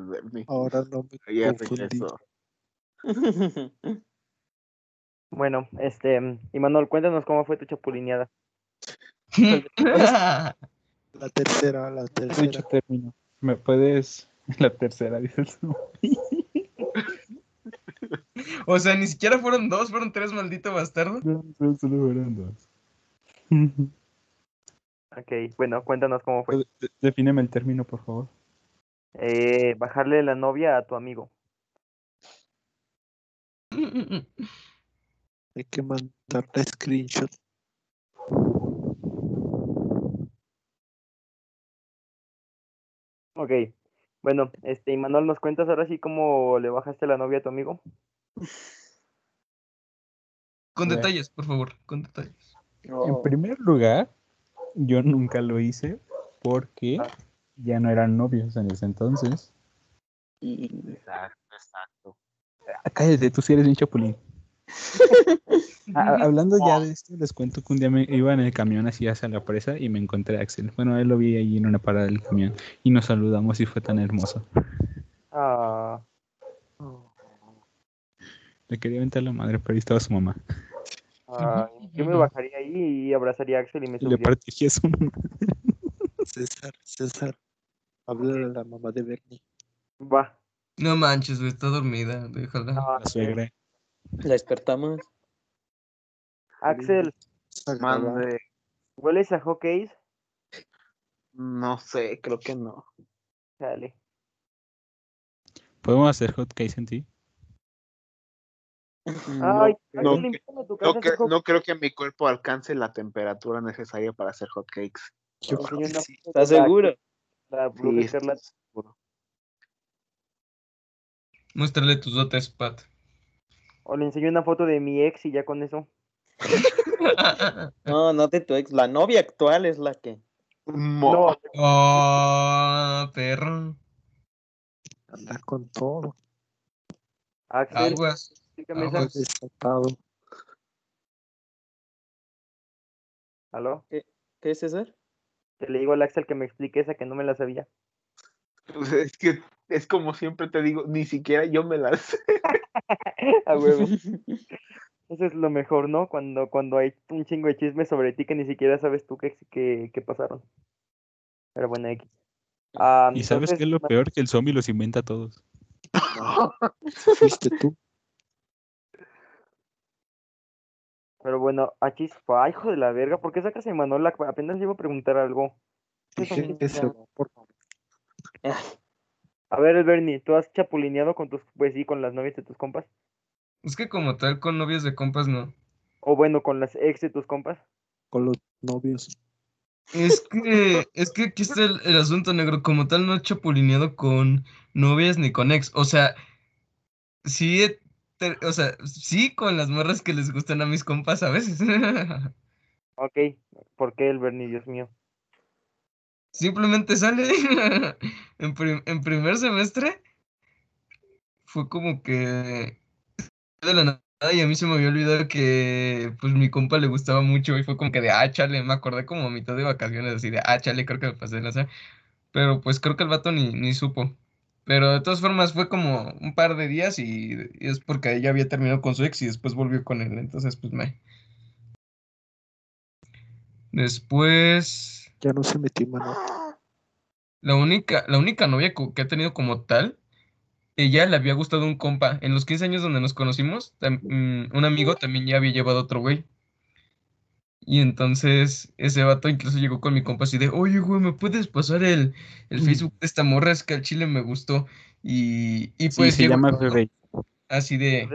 Bernie. Ahora no me Ya. <laughs> Bueno, este, Imanol, cuéntanos cómo fue tu chapulineada. <laughs> La tercera, la tercera. término. ¿Me puedes? <laughs> La tercera, dices o sea, ni siquiera fueron dos, fueron tres, maldito bastardo. No, no, solo fueron dos. <laughs> Ok, bueno, cuéntanos cómo fue. De- Defíneme el término, por favor. Eh, bajarle la novia a tu amigo. Hay que mandarle screenshot. Ok, bueno, este, Imanol, ¿nos cuentas ahora sí cómo le bajaste la novia a tu amigo? Con Bueno. detalles, por favor, con detalles. En primer lugar, Yo nunca lo hice porque Ah. ya no eran novios en ese entonces. Exacto, exacto. Ah, Cállate, tú sí eres un chapulín. <laughs> Hablando ya de esto, les cuento que un día me iba en el camión así hacia la presa y me encontré a Axel. Bueno, él lo vi allí en una parada del camión y nos saludamos y fue tan hermoso. Ah, Le quería aventar la madre, pero ahí estaba su mamá. ah, yo me bajaría ahí y abrazaría a Axel y me Y le subiría. partí su mamá. <laughs> César, César. Háblale a la mamá de Bernie. Va. No manches, güey, está dormida. Déjala. Ah, La suegra. La despertamos. Axel, Mande. ¿hueles a hotcakes? No sé, creo que no. Dale. ¿Podemos hacer hot case en ti? Ay, no, a tu casa no, que- no creo que mi cuerpo alcance la temperatura necesaria para hacer hotcakes. Yo creo que sí. ¿Estás la- seguro? La Sí, seguro. Muéstrale tus dotes, Pat. O le enseño una foto de mi ex y ya con eso. No, no de tu ex. La novia actual es la que. No, oh, perro. Anda con todo. Axel, Aguas. explícame aguas. ¿Aló? ¿Qué es César? Que le digo al Axel que me explique esa que no me la sabía. Pues es que es como siempre te digo, ni siquiera yo me las sé. <laughs> <laughs> A huevo. <laughs> Eso es lo mejor, ¿no? Cuando, cuando hay un chingo de chismes sobre ti que ni siquiera sabes tú qué, qué, qué pasaron. Pero bueno, X. Ah, ¿Y sabes qué es lo entonces, peor? Que el zombie los inventa a todos. <laughs> Fuiste tú. Pero bueno, a chispa, ay, hijo de la verga, ¿por qué sacas a Manuel? Apenas llego a preguntar algo. ¿Qué son Dije que se chispas? A ver, el Bernie, ¿tú has chapulineado con tus, pues sí, con las novias de tus compas? Es que como tal, con novias de compas no. O bueno, con las ex de tus compas. con los novios. Es que, es que aquí está el, el asunto negro. Como tal, no he chapulineado con novias ni con ex. O sea, sí, he ter- o sea, sí con las morras que les gustan a mis compas a veces. <laughs> Ok, ¿por qué el Bernie, Dios mío? Simplemente sale. <laughs> En, en primer semestre fue como que de la nada y a mí se me había olvidado que pues mi compa le gustaba mucho y fue como que de ah, chale, me acordé como a mitad de vacaciones así de ah, chale, creo que me pasé, no sé. Pero pues creo que el vato ni, ni supo. Pero de todas formas fue como un par de días y es porque ella había terminado con su ex y después volvió con él. Entonces pues me... Después... Ya no se metió mano. La única, la única novia que ha tenido como tal, ella le había gustado un compa. En los 15 años donde nos conocimos, mm, un amigo también ya había llevado a otro güey. Y entonces ese vato incluso llegó con mi compa así de, oye, güey, ¿me puedes pasar el, el Facebook de esta morra? Es que al chile me gustó. Y, y Sí, pues se llegó llama Bebé. así de,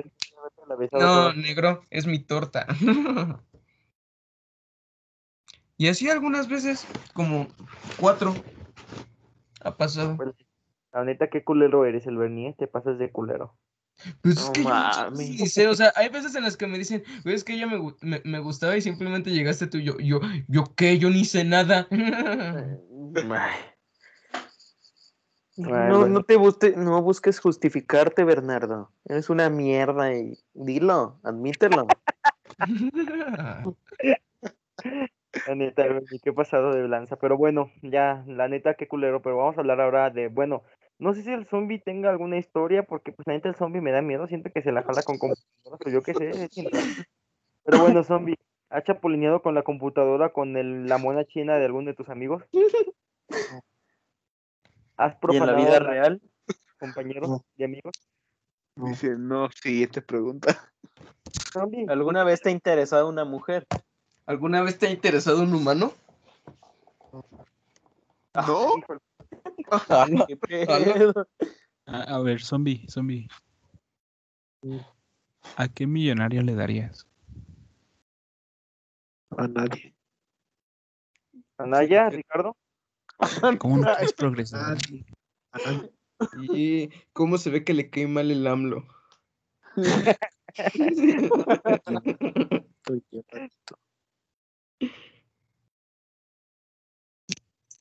no, negro, es mi torta. <laughs> Y así algunas veces, como cuatro, ha pasado. Pues, La neta, qué culero eres, el Bernie, ¿eh? te pasas de culero. Pues es No que yo mames. sí sé, o sea, hay veces en las que me dicen, güey, es que ella me, me, me gustaba y simplemente llegaste tú. Yo, yo, yo qué, yo ni sé nada. <laughs> No, no te busque- no busques justificarte, Bernardo. Eres una mierda y dilo, admítelo. <laughs> <laughs> La neta, Bernie, qué pasado de lanza. Pero bueno, ya, la neta, qué culero. Pero vamos a hablar ahora de, bueno, no sé si el zombie tenga alguna historia, porque pues la neta el zombie me da miedo, siento que se la jala con computadoras, o yo qué sé. Pero bueno, zombie, ¿has chapulineado con la computadora con el, la mona china de alguno de tus amigos? <laughs> ¿Has ¿Y en la profanado vida real? compañeros No. y amigos? Dice, no, siguiente pregunta. ¿Alguna vez te ha interesado una mujer? ¿Alguna vez te ha interesado un humano? No, híjole, ¿Qué pedo? A, a ver, zombie, zombie. ¿A qué millonario le darías? A nadie. Anaya, Ricardo. ¿Cómo no quieres <laughs> progresar? Nadie. A nadie. ¿Y cómo se ve que le cae mal el AMLO? <laughs> <laughs>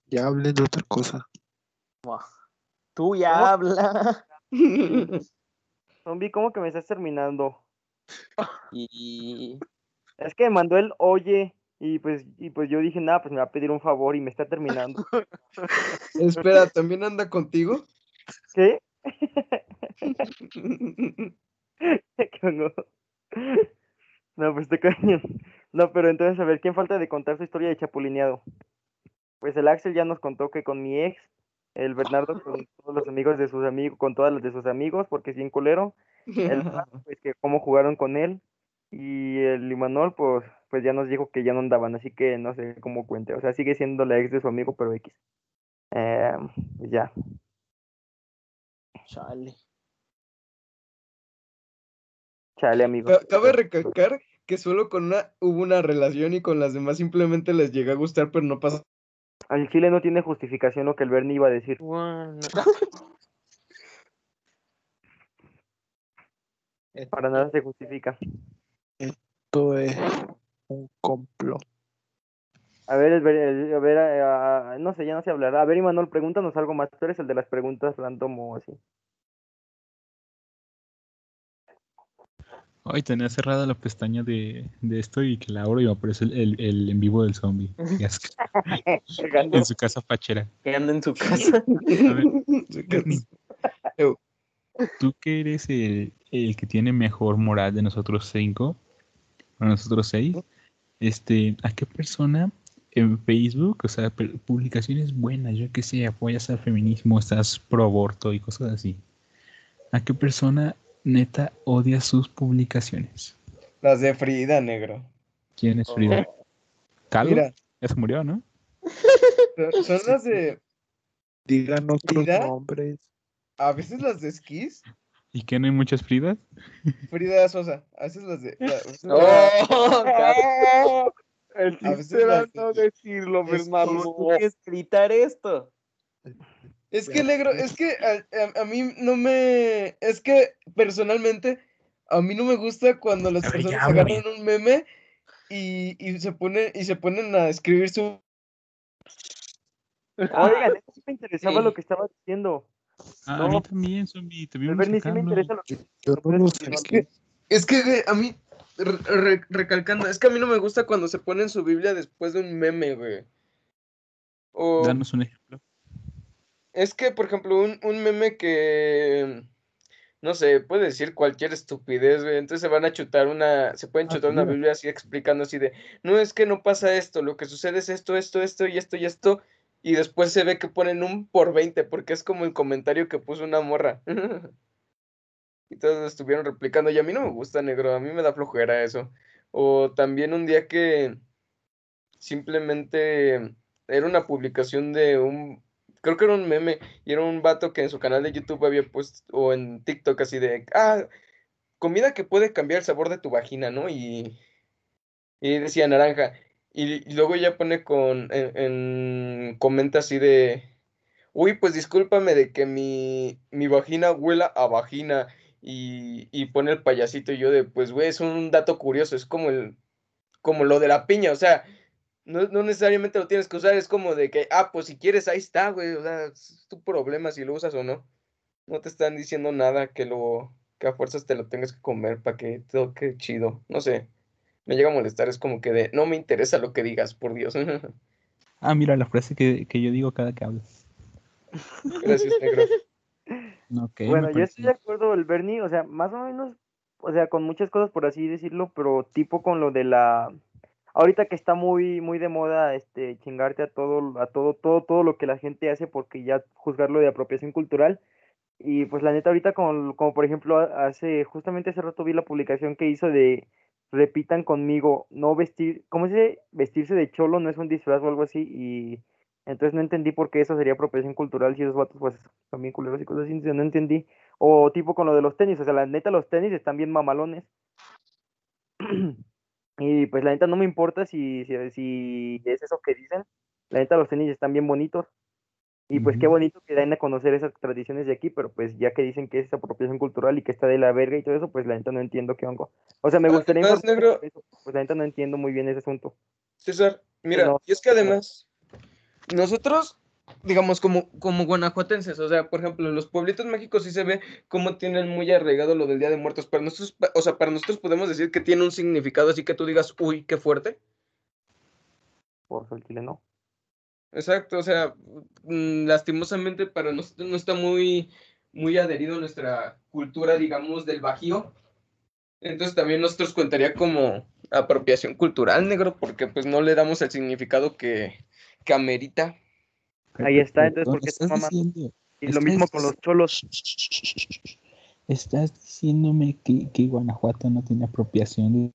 Ya hablen de otra cosa. Tú ya habla. <laughs> Zombie, ¿cómo que me estás terminando? Y Es que me mandó el oye y pues, y pues yo dije, nada, pues me va a pedir un favor y me está terminando. <laughs> Espera, ¿también anda contigo? ¿Qué? <laughs> ¿Qué no? No, pues te cañón. No, pero entonces, a ver, ¿quién falta de contar su historia de chapulineado? Pues el Axel ya nos contó que con mi ex, el Bernardo <laughs> con todos los amigos de sus amigos, con todas las de sus amigos, porque es bien culero. El <laughs> pues que cómo jugaron con él. Y el Imanol, pues, pues ya nos dijo que ya no andaban, así que no sé cómo cuente. O sea, sigue siendo la ex de su amigo, pero X. Eh, pues ya. chale. Chale, amigo. Ca- Cabe recalcar que solo con una hubo una relación y con las demás simplemente les llega a gustar, pero no pasa. Al Chile no tiene justificación lo que el Bernie iba a decir. Bueno, Para nada se justifica. Esto es un complot. A ver, el a ver, no sé, ya no sé hablar. A ver, Imanol, pregúntanos algo más. Tú eres el de las preguntas random o así. Hoy tenía cerrada la pestaña de, de esto y que la abro y me aparece el, el, el en vivo del zombie. <laughs> En su casa fachera. que anda en su casa. Ver, <laughs> tú que eres el, el que tiene mejor moral de nosotros cinco, o nosotros seis, este, ¿a qué persona en Facebook, o sea, publicaciones buenas, yo que sé, apoyas al feminismo, estás pro aborto y cosas así? ¿A qué persona neta odia sus publicaciones? Las de Frida, negro. ¿Quién es Frida? ¿Carlos? Mira, Ya se murió, ¿no? son las de. Digan otros ¿Frida? nombres. A veces las de Skis. ¿Y que no hay muchas Fridas? Frida Sosa. A veces las de. la- Oh, El A veces chiste era las- no decirlo, es- Bernardo. ¿Cómo quieres gritar esto? Es que, negro, es que a, a- a mí no me. Es que personalmente, a mí no me gusta cuando las A ver, personas ya, agarran un meme y, y se ponen, y se ponen a escribir su. Oigan, <laughs> eso sí me interesaba sí. lo que estaba diciendo. Ah, No. A mí también, zombie. Te vimos Bernie sí me interesa lo que Yo no lo Es sé. Es que güey, a mí, re- recalcando, es que a mí no me gusta cuando se ponen su Biblia después de un meme, güey. O Danos un ejemplo. Es que, por ejemplo, un, un meme que. No sé, puede decir cualquier estupidez, güey. Entonces se van a chutar una. Se pueden Ah, chutar una. Biblia así explicando así de. No es que no pasa esto, lo que sucede es esto, esto, esto y esto y esto. Y después se ve que ponen un por 20, porque es como el comentario que puso una morra. <laughs> y todos estuvieron replicando. Y a mí no me gusta, negro. A mí me da flojera eso. O también un día que simplemente era una publicación de un. Creo que era un meme. Y era un vato que en su canal de YouTube había puesto. O en TikTok así de. Ah, comida que puede cambiar el sabor de tu vagina, ¿no? Y. Y decía naranja. Y, y luego ya pone con. En, en- comenta así de. Uy, pues discúlpame de que mi, mi vagina huela a vagina. Y, y pone el payasito y yo de, pues, güey, es un dato curioso. Es como el. Como lo de la piña. O sea, no, no necesariamente lo tienes que usar. Es como de que, ah, pues si quieres, ahí está, güey. O sea, es tu problema si lo usas o no. No te están diciendo nada que lo. Que a fuerzas te lo tengas que comer para que todo quede chido. No sé. Me llega a molestar. Es como que de, no me interesa lo que digas, por Dios. <laughs> Ah, mira la frase que, que yo digo cada que hablas. Gracias, negro. Bueno, yo estoy de acuerdo, el Bernie, o sea, más o menos, o sea, con muchas cosas por así decirlo, pero tipo con lo de la, ahorita que está muy, muy de moda, este, chingarte a todo, a todo, todo, todo lo que la gente hace, porque ya juzgarlo de apropiación cultural, y pues la neta ahorita como, como por ejemplo hace, justamente hace rato vi la publicación que hizo de repitan conmigo, no vestir, ¿cómo se dice? Vestirse de cholo no es un disfraz o algo así, y entonces no entendí por qué eso sería apropiación cultural si esos vatos pues bien culeros y cosas así, no entendí. O tipo con lo de los tenis, o sea, la neta los tenis están bien mamalones. <clears throat> Y pues la neta no me importa si, si, si es eso que dicen. La neta los tenis están bien bonitos. Y pues qué bonito que den a conocer esas tradiciones de aquí, pero pues ya que dicen que es apropiación cultural y que está de la verga y todo eso, pues la neta no entiendo qué hongo. O sea, me gustaría Además, negro- eso, pues la neta no entiendo muy bien ese asunto. César, mira, no. y es que además, nosotros digamos, como, como guanajuatenses, o sea, por ejemplo, en los pueblitos mágicos sí se ve cómo tienen muy arraigado lo del Día de Muertos, pero nosotros, o sea, para nosotros podemos decir que tiene un significado así que tú digas, uy, qué fuerte. Por su chile no. Exacto, o sea, mm, lastimosamente para nosotros no está muy, muy adherido a nuestra cultura, digamos, del Bajío. Entonces también nosotros contaría como apropiación cultural, negro, porque pues no le damos el significado que, que amerita. Ahí está, entonces, ¿por qué estás estás mamando? diciendo- Y lo mismo con los cholos. Estás diciéndome que, que Guanajuato no tiene apropiación de...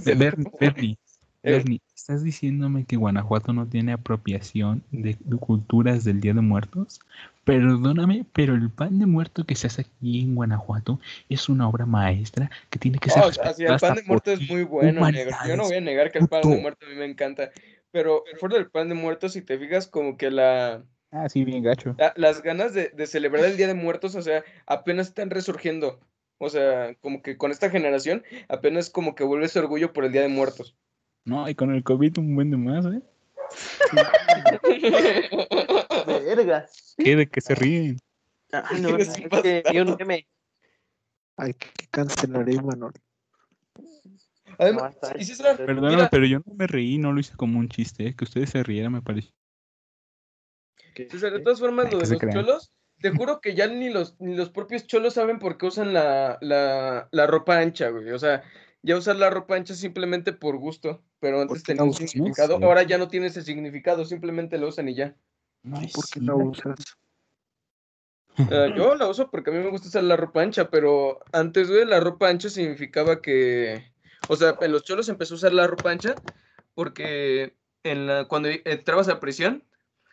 Se- Bernie, Bernie, Eh. Bernie, ¿estás diciéndome que Guanajuato no tiene apropiación de, de culturas del Día de Muertos? Perdóname, pero el pan de muerto que se hace aquí en Guanajuato es una obra maestra que tiene que ser Oh, así el pan de por muerto es ti, muy bueno, negro. Yo no voy a negar que el pan de muerto a mí me encanta. Pero fuera del pan de muerto, si te fijas, como que la, Ah, sí, bien gacho. la- las ganas de, de celebrar el Día de Muertos, o sea, apenas están resurgiendo. O sea, como que con esta generación, apenas como que vuelve ese orgullo por el Día de Muertos. No, y con el COVID un buen de más, ¿eh? <laughs> <laughs> Verga. <laughs> ¿Qué? ¿De que se ríen? Ah, no, es que vi un meme. Que cancelaré, Manuel. Además, No, Perdóname, mira, pero yo no me reí, no lo hice como un chiste, ¿eh? que ustedes se rieran me pareció. César, de todas formas, lo de los crean. cholos, te juro que ya ni los, ni los propios cholos saben por qué usan la, la, la ropa ancha, güey. O sea, ya usar la ropa ancha simplemente por gusto, pero antes tenía un significado, ahora ya no tiene ese significado, simplemente lo usan y ya. No, ¿Por qué cierto. usas? Ah, <laughs> yo la uso porque a mí me gusta usar la ropa ancha, pero antes, güey, la ropa ancha significaba que, o sea, en los cholos empezó a usar la ropa ancha porque en la, cuando entrabas a prisión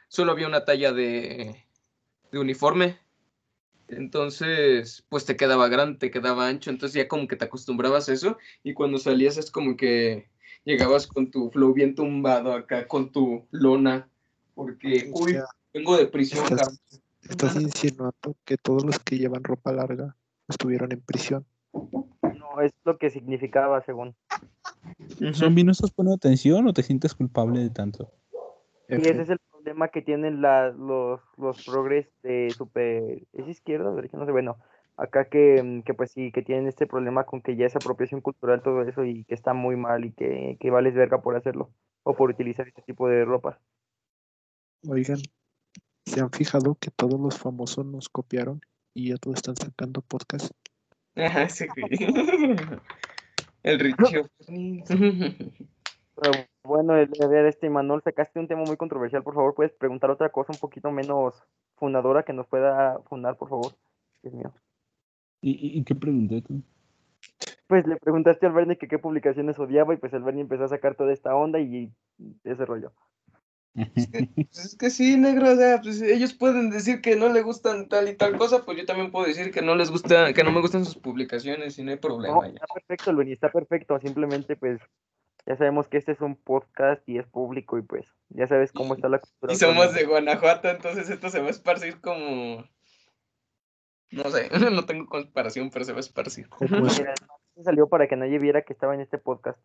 solo había una talla de, de uniforme. Entonces, pues te quedaba grande, te quedaba ancho, entonces ya como que te acostumbrabas a eso y cuando salías es como que llegabas con tu flow bien tumbado acá, con tu lona, porque, sea, vengo de prisión, estás- insinuando que todos los que llevan ropa larga estuvieron en prisión. No, es lo que significaba, según. ¿Zombie no estás poniendo atención o te sientes culpable de tanto? Y ese es el problema que tienen la, los, los progres de super... ¿Es izquierda o derecha? No sé, bueno. Acá que, que pues sí, que tienen este problema con que ya es apropiación cultural todo eso y que está muy mal y que, que vales verga por hacerlo o por utilizar este tipo de ropa. Oigan, ¿se han fijado que todos los famosos nos copiaron y ya todos están sacando podcast? Ajá, sí. <laughs> El Richie. Pero bueno, el- a ver, este Manuel, sacaste un tema muy controversial, por favor, puedes preguntar otra cosa un poquito menos fundadora que nos pueda fundar, por favor. Dios mío. ¿Y, y- y qué pregunté tú? Pues le preguntaste al Bernie que qué publicaciones odiaba y pues el Bernie empezó a sacar toda esta onda y ese rollo. <laughs> Pues es que sí, negro, o sea, pues ellos pueden decir que no le gustan tal y tal cosa, pues yo también puedo decir que no les gusta, que no me gustan sus publicaciones y no hay No, problema. ya. está perfecto, Bernie, está perfecto. Simplemente pues ya sabemos que este es un podcast y es público y pues ya sabes cómo está la cultura. Y somos de Guanajuato, entonces esto se va a esparcir como... No sé, <laughs> no tengo comparación, pero se va a esparcir. ¿Cómo es? Mira, <laughs> no salió para que nadie viera que estaba en este podcast.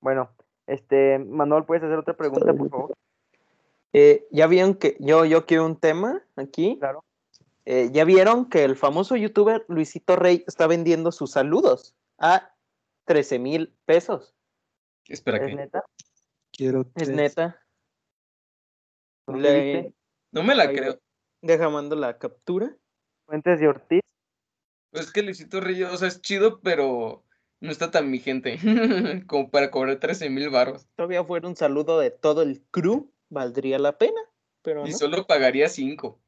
Bueno, este, Manuel, ¿puedes hacer otra pregunta, por favor? Eh, ya vieron que yo, yo quiero un tema aquí. Claro. Eh, ya vieron que el famoso youtuber Luisito Rey está vendiendo sus saludos a 13 mil pesos. Espera ¿Es que... neta? Quiero Es tres. neta. ¿Dónde Le- viste? No me la Ahí creo. Deja mando la captura. ¿Fuentes de Ortiz? Pues es que Luisito Ríos, o sea, es chido, pero no está tan vigente <laughs> como para cobrar 13 mil baros. Todavía fuera un saludo de todo el crew, valdría la pena, pero Y no. solo pagaría 5.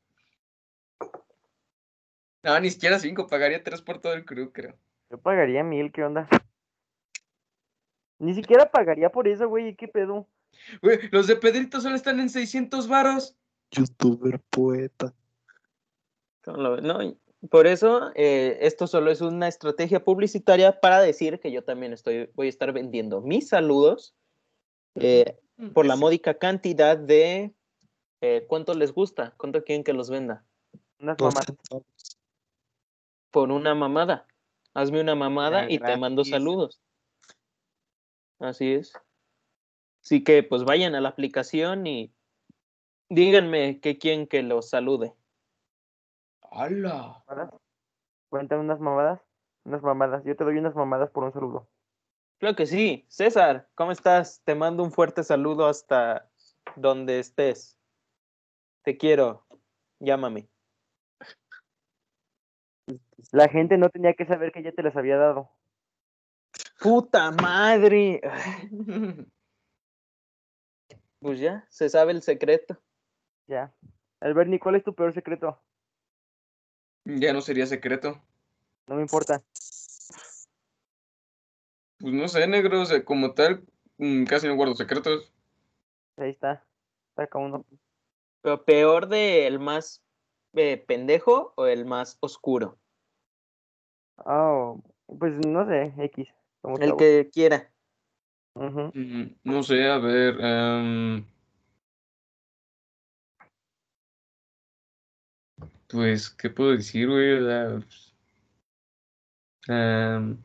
No, ni siquiera 5, pagaría 3 por todo el crew, creo. Yo pagaría mil, ¿qué onda? Ni siquiera pagaría por eso, güey, ¿qué pedo? Güey, los de Pedrito solo están en 600 varos. Youtuber poeta. No, por eso eh, esto solo es una estrategia publicitaria para decir que yo también estoy, voy a estar vendiendo mis saludos eh, por la módica cantidad de eh, cuánto les gusta, cuánto quieren que los venda Unas centavos. por una mamada. Hazme una mamada Ya, y te mando saludos. Así es. Así que pues vayan a la aplicación y díganme que quieren que los salude. ¡Hala! ¿Mamadas? Cuéntame unas mamadas. Unas mamadas. Yo te doy unas mamadas por un saludo. Claro que sí. César, ¿cómo estás? Te mando un fuerte saludo hasta donde estés. Te quiero. Llámame. La gente no tenía que saber que ya te las había dado. ¡Puta madre! <laughs> Pues ya, se sabe el secreto. Ya. Alberni, ¿cuál es tu peor secreto? Ya no sería secreto. No me importa. Pues no sé, negro, o sea, como tal, mm, casi no guardo secretos. Ahí está. Saca uno. Pero peor de el más eh, pendejo o el más oscuro. Oh, pues no sé, X. como El que quiera. Mm, No sé, a ver. em, pues, ¿qué puedo decir, güey? O sea, em,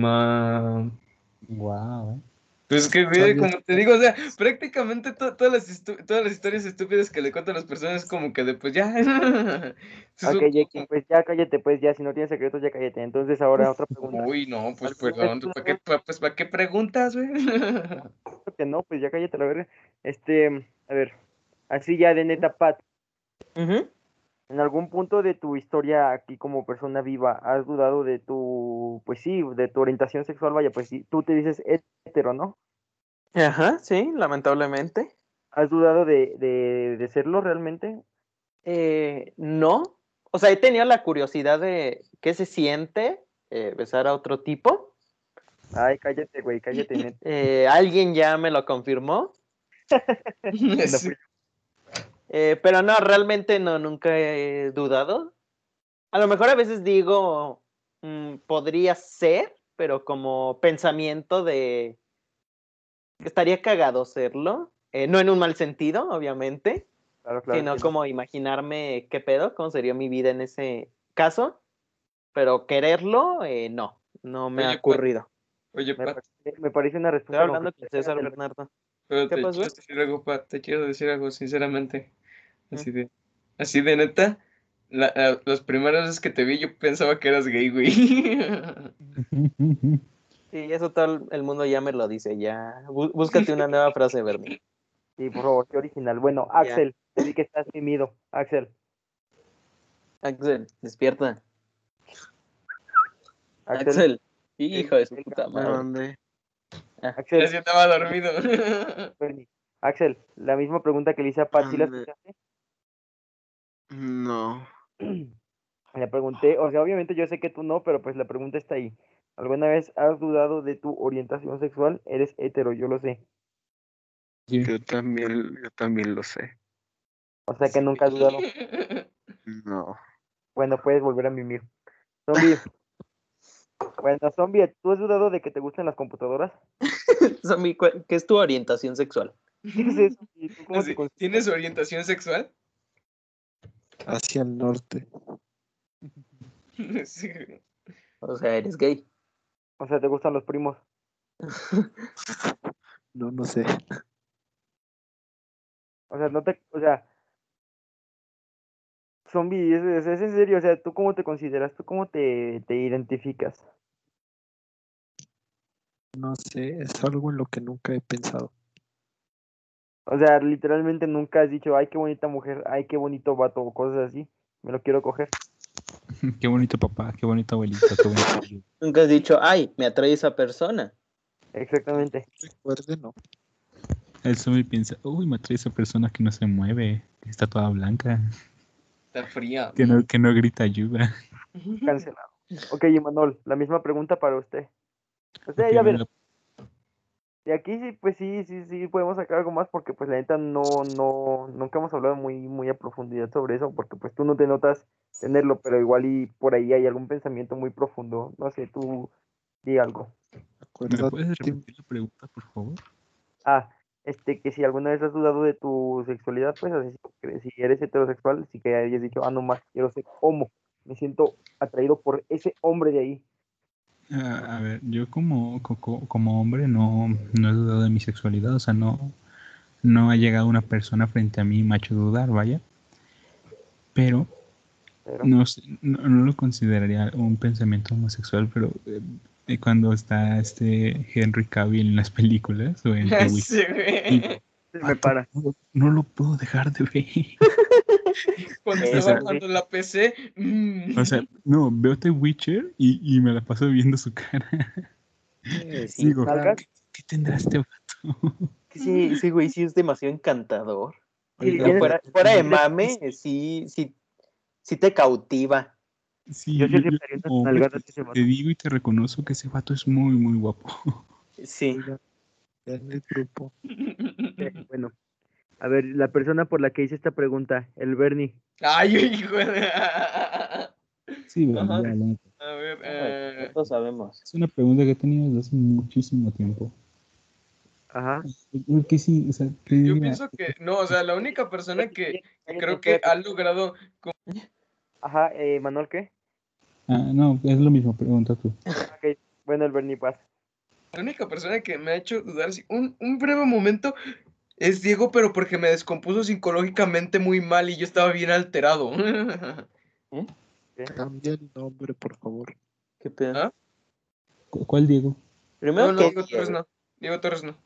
ma- Wow, Pues que, güey, como te digo, o sea, prácticamente to- todas, las todas las historias estúpidas que le cuentan a las personas, como que después ya. <laughs> Ok, como- pues ya cállate, pues ya, si no tienes secretos, ya cállate. Entonces ahora otra pregunta. Uy, no, pues ¿Alguna vez perdón, tú ¿para qué, pa- pues, ¿para qué preguntas, güey? <laughs> Que no, pues ya cállate la verga. Este, a ver, así ya de neta, Pat, Ujú. En algún punto de tu historia aquí como persona viva, ¿has dudado de tu, pues sí, de tu orientación sexual? Vaya, pues sí, tú te dices hetero, ¿no? Ajá, sí, lamentablemente. ¿Has dudado de, de, de serlo realmente? Eh, no. O sea, he tenido la curiosidad de qué se siente eh, besar a otro tipo. Ay, cállate, güey, cállate. Eh, alguien ya me lo confirmó. <laughs> Sí. Eh, pero no, realmente no, nunca he dudado. A lo mejor a veces digo, mm, podría ser, pero como pensamiento de estaría cagado serlo. Eh, no en un mal sentido, obviamente, Claro, claro. sino como imaginarme qué pedo, cómo sería mi vida en ese caso. Pero quererlo, eh, no, no me Oye, ha pues, ocurrido. Oye, Me Pat, parece, me parece una respuesta. hablando con César Bernardo. pero ¿qué te pasó? quiero decir algo, Pat, te quiero decir algo, sinceramente. Así de, así de neta, la- la- las primeras veces que te vi yo pensaba que eras gay, güey. <laughs> Sí, eso todo el- mundo ya me lo dice, ya. Bú- Búscate una nueva frase, Bernie. Sí, por favor, qué original. Bueno. Axel, te vi que estás tímido. Axel, Axel, despierta. Axel, Axel, hijo de su puta ¿De madre. dónde? Ya Axel, estaba dormido. <laughs> Bernie. Axel, la misma pregunta que le hice a Pat, ¿sí la escuchaste? No. <clears throat> Le pregunté, o sea, obviamente yo sé que tú no, pero pues la pregunta está ahí. ¿Alguna vez has dudado de tu orientación sexual? Eres hetero, yo lo sé. Sí. Yo también, yo también lo sé. O sea que nunca has dudado. No. Bueno, puedes volver a mimir. Zombie. Bueno, zombie, ¿tú has dudado de que te gusten las computadoras? <laughs> Zombie, ¿cuál- ¿Qué es tu orientación sexual? ¿Qué es tú cómo Así? ¿Tienes orientación sexual? Hacia el norte. <laughs> Sí. O sea, eres gay. O sea, ¿te gustan los primos? <laughs> No, no sé. O sea, no te, o sea, zombie, es, es, es en serio, o sea, ¿tú cómo te consideras? ¿Tú cómo te, te identificas? No sé, es algo en lo que nunca he pensado. O sea, literalmente nunca has dicho, ay, qué bonita mujer, ay, qué bonito vato, o cosas así, me lo quiero coger. <laughs> Qué bonito papá, qué bonito abuelito, qué bonito. <laughs> Nunca has dicho, ay, me atrae esa persona. Exactamente. Recuerde, no. El zombie piensa, uy, me atrae esa persona que no se mueve, que está toda blanca, Está fría. que no, que no grita ayuda. <laughs> Cancelado. Ok, Imanol, la misma pregunta para usted. O sea, Que ya de aquí sí, pues sí, sí, sí, podemos sacar algo más porque pues la neta no, no, nunca hemos hablado muy, muy a profundidad sobre eso porque pues tú no te notas tenerlo, pero igual y por ahí hay algún pensamiento muy profundo. No sé, tú di algo. ¿Me puedes repetir la pregunta, por favor? Ah, este, que si alguna vez has dudado de tu sexualidad, pues así, que si eres heterosexual, sí que hayas dicho, ah, no más, quiero ser homo, me siento atraído por ese hombre de ahí. Ah, a ver, yo como, co- co- como hombre no, no he dudado de mi sexualidad, o sea, no, no ha llegado una persona frente a mí y me ha hecho dudar, vaya. Pero Pero, no, no, no lo consideraría un pensamiento homosexual, pero eh, cuando está este Henry Cavill en las películas o en <laughs> Sí, se me para. no, no lo puedo dejar de ver. <laughs> <laughs> Cuando estaba sea, armando la PC. mm. O sea, no, veo The Witcher y, y me la paso viendo su cara. Sí, Digo. ¿qué, qué tendrá este vato? sí, sí, güey, sí es demasiado encantador. Oiga, Fuera, fuera de mame, sí, sí, sí te cautiva. Sí, Yo yo- como ese te, vato. te digo y te reconozco que ese vato es muy, muy guapo. Sí. En el grupo. Eh, <laughs> Bueno, a ver, la persona por la que hice esta pregunta, el Bernie. Ay, <laughs> hijo de. Sí, Ajá. neta. A ver, eh, Todos sabemos. Es una pregunta que he tenido desde hace muchísimo tiempo. Ajá. Que sí, o sea, que yo pienso que. No, o sea, la única persona que creo que ha logrado. Ajá, eh, Manuel, ¿qué? Ah, no, es lo mismo, pregunta tú. Ok, bueno, el Bernie Paz. La única persona que me ha hecho dudar un, un breve momento es Diego, pero porque me descompuso psicológicamente muy mal y yo estaba bien alterado. <laughs> Cambia el nombre, por favor. ¿Qué pedo? ¿Ah? ¿Cu- ¿Cuál Diego? Primero No, no, que Diego Torres no. Diego Torres no.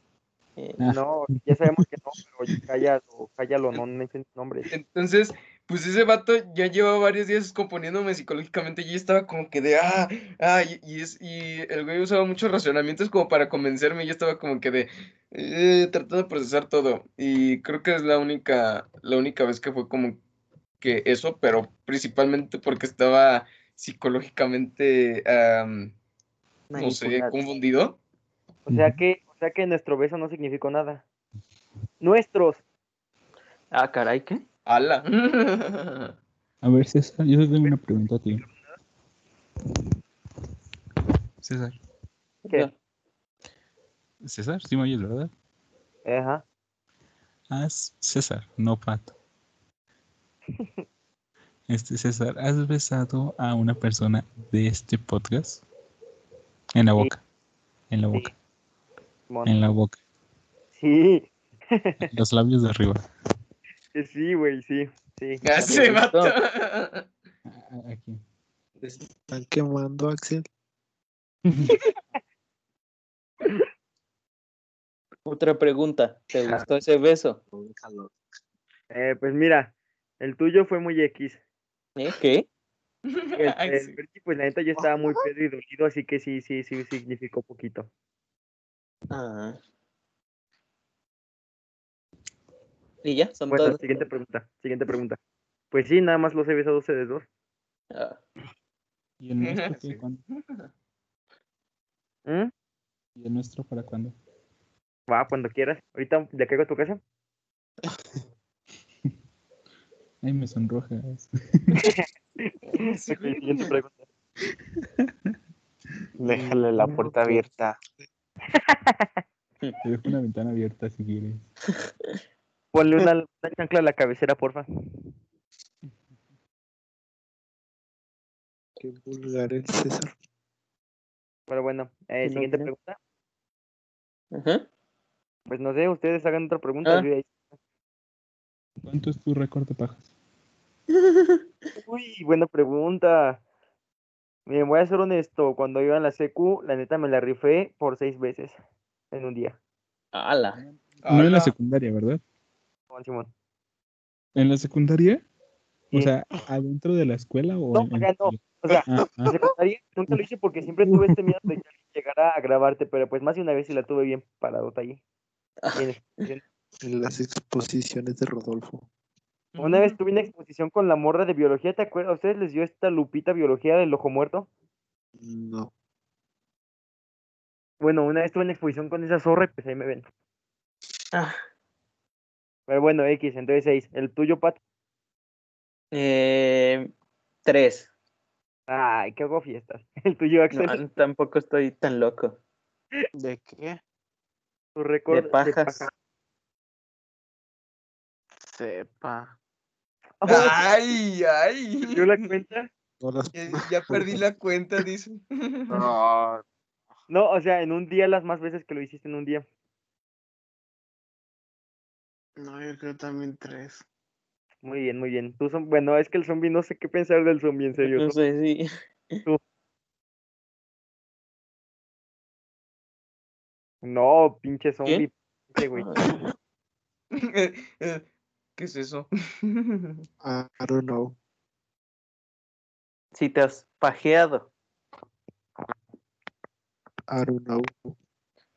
Eh, Ah. No, ya sabemos que no, pero cállalo, cállalo, no menciones nombres. Entonces, pues ese vato ya lleva varios días componiéndome psicológicamente y yo estaba como que de, ah, ah, y, y es, y el güey usaba muchos racionamientos como para convencerme y yo estaba como que de, eh, tratando de procesar todo. Y creo que es la única, la única vez que fue como que eso, pero principalmente porque estaba psicológicamente, am, no sé, confundido. O sea que, o sea que nuestro beso no significó nada. Nuestros. Ah, caray, ¿qué? ¡Hala! <laughs> A ver, César, yo te tengo una pregunta a ti. César, ¿Qué? César, sí me oyes, ¿verdad? Ajá. Haz César, no Pato. Este César, ¿has besado a una persona de este podcast? En la Sí. boca. En la Sí. boca. En la boca. Sí. <laughs> Los labios de arriba. Que sí, güey, sí. Sí. ¡Ya se Listo. vato! A- a- Aquí. ¿Están quemando, Axel? <laughs> Otra pregunta. ¿Te <laughs> gustó ese beso? Eh, pues mira, el tuyo fue muy X. ¿Eh? ¿Qué? <laughs> El, el. Bertie, pues la neta yo estaba muy pedo y dolido, así que sí, sí, sí, significó poquito. Ah. ¿Y ya? ¿Son Bueno, todas? siguiente pregunta, siguiente pregunta. Pues sí, nada más los he besado a ustedes dos. Ah, ¿Y el nuestro? <laughs> Sí. ¿Cuándo? ¿Mm? ¿Y el nuestro para cuándo? Va, cuando quieras. Ahorita le caigo a tu casa. <laughs> Ay, me sonrojas. <laughs> Ok, siguiente pregunta. Déjale la puerta abierta. Te dejo una ventana abierta si quieres. <laughs> Ponle una, una chancla a la cabecera, porfa. Qué vulgar el César. Pero bueno, eh, siguiente pregunta. Ajá. Pues no sé, ustedes hagan otra pregunta. Ah. ¿Cuánto es tu récord de pajas? <laughs> Uy, buena pregunta. Miren, voy a ser honesto. Cuando iba en la secu, la neta me la rifé por seis veces en un día. ¡Hala! No en la secundaria, ¿verdad? Simón, Simón. ¿En la secundaria? O sea, ¿adentro de la escuela o No, en, acá no. O sea, Ah, en ah, secundaria nunca lo hice porque siempre tuve este miedo de que alguien llegara a grabarte, pero pues más de una vez sí la tuve bien paradota ahí. En <laughs> las exposiciones de Rodolfo. Una vez tuve una exposición con la morra de biología, ¿te acuerdas? ¿A ustedes les dio esta lupita biología del ojo muerto? No. Bueno, una vez tuve una exposición con esa zorra y pues ahí me ven. Ah, Pero bueno, X, entonces seis. ¿El tuyo, Pat? eh, tres. Ay, que hago fiestas. <laughs> El tuyo, Axel. No, tampoco estoy tan loco. ¿De qué? Tu récord De pajas. paja. sepa. <laughs> Ay, ay. ¿Dio la cuenta? No las- Ya, ya perdí la cuenta, dice. No, No, o sea, en un día las más veces que lo hiciste en un día. no, yo creo también tres. Muy bien, muy bien. Tú son... Bueno, es que el zombie no sé qué pensar del zombie, en serio. No sé si. No, pinche zombie. pinche güey. <laughs> ¿Qué es eso? <laughs> I don't know. Si te has pajeado. I don't know.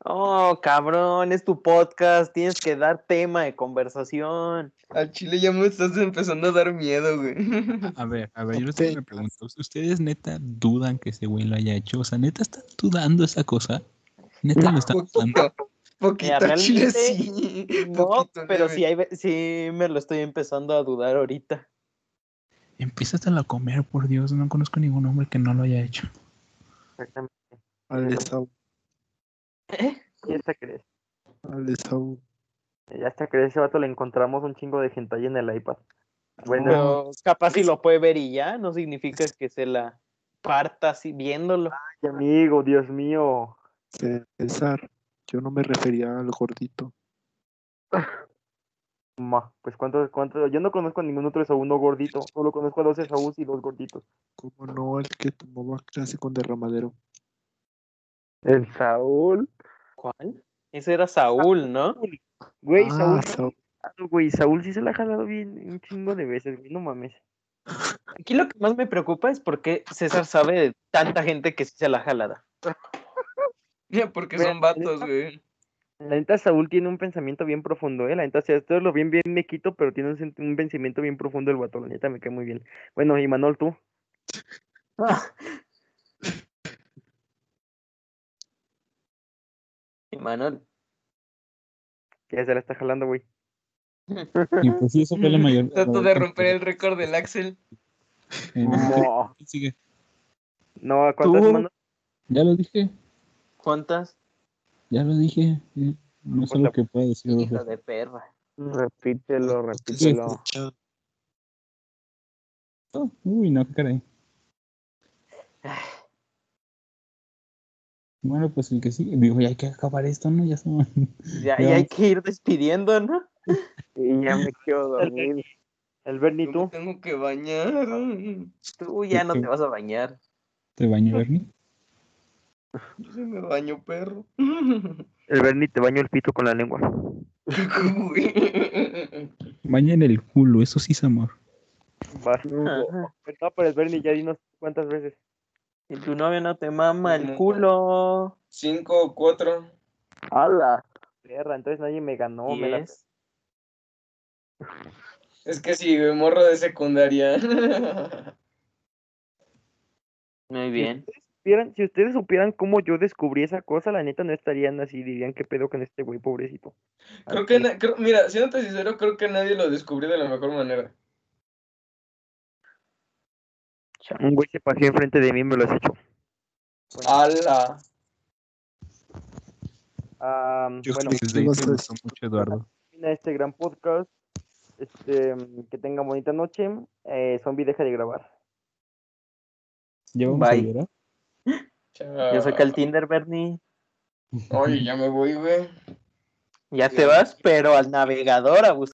Oh, cabrón, es tu podcast. Tienes que dar tema de conversación. Al chile ya me estás empezando a dar miedo, güey. <laughs> A ver, a ver, yo les tengo una pregunta. ¿Ustedes neta dudan que ese güey lo haya hecho? O sea, ¿neta están dudando esa cosa? ¿Neta <laughs> lo están dudando? Poquito, Mira, chile sí. <laughs> <laughs> No, poquito, pero sí, hay, sí me lo estoy empezando a dudar ahorita. Empiezas a comer, por Dios. No conozco ningún hombre que no lo haya hecho. Exactamente. Al de Saúl. Ya hasta crees. Al de Saúl. Ya hasta crees, ese vato le encontramos un chingo de hentai en el iPad. Bueno, capaz si lo puede ver y ya, no significa que se la parta así viéndolo. ay, amigo, Dios mío. César. Yo no me refería al gordito. Ma, pues cuántos, cuántos, yo no conozco a ningún otro Saúl no gordito, solo conozco a dos Saúl y dos gorditos. Como no el que tomaba clase con derramadero. El Saúl. ¿Cuál? Ese era Saúl, ¿no? Güey, Ah, Saúl, Saúl. jalado, güey, Saúl sí se la ha jalado bien un chingo de veces, güey, no mames. Aquí lo que más me preocupa es por qué César sabe de tanta gente que sí se la jalada. Ya, porque son vatos, güey. La neta, Saúl tiene un pensamiento bien profundo, ¿eh? La neta, o sea, esto lo bien, bien me quito, pero tiene un, un pensamiento bien profundo el vato, la neta, me cae muy bien. Bueno, y Manol, tú, <laughs> Y Manuel, ya se la está jalando, güey. Y pues sí, eso fue la <laughs> mayor. Trato de romper el récord del Axel. Eh, No. <laughs> sigue. No, ¿a cuántas, Tú. Manol? Ya lo dije, ¿cuántas? ya lo dije. eh, No sé lo que puedo decir. dos Hija veces. de perra. Repítelo, repítelo. Oh, uy, no, qué caray. Bueno, pues el que sigue. Digo, ya hay que acabar esto, ¿no? Ya somos. <laughs> <laughs> Ya, Ya hay que ir despidiendo, ¿no? <laughs> Y ya me quiero dormir. El me tú. tengo que bañar. Tú ya no te vas a bañar. ¿Te baño, Bernie? Yo sí me baño, perro. El Bernie te baño el pito con la lengua. Baña en el culo, eso sí es amor. No, pero el Bernie ya dinos cuántas veces. Y tu novio no te mama el culo. Cinco o cuatro. ¡Hala! Perra, entonces nadie me ganó, me la... Diez. Es que sí, güey, morro de secundaria. Muy bien. Supieran- si ustedes supieran cómo yo descubrí esa cosa, la neta no estarían así, dirían qué pedo con este güey, pobrecito. Creo que, na- creo- mira, siéndote sincero, creo que nadie lo descubrió de la mejor manera. Un güey se pasó enfrente de mí y me lo has hecho. ¡Hala! Yo bueno, creí que Desde ahí ibas te a gustó decir- mucho, Eduardo. este gran podcast. Este, que tengan bonita noche. Eh, zombie deja de grabar. ¿Ya vamos a Bye. llorar? Yo saca el Tinder, Bernie. Oye, ya me voy, güey. Ya te vas, pero al navegador a buscar.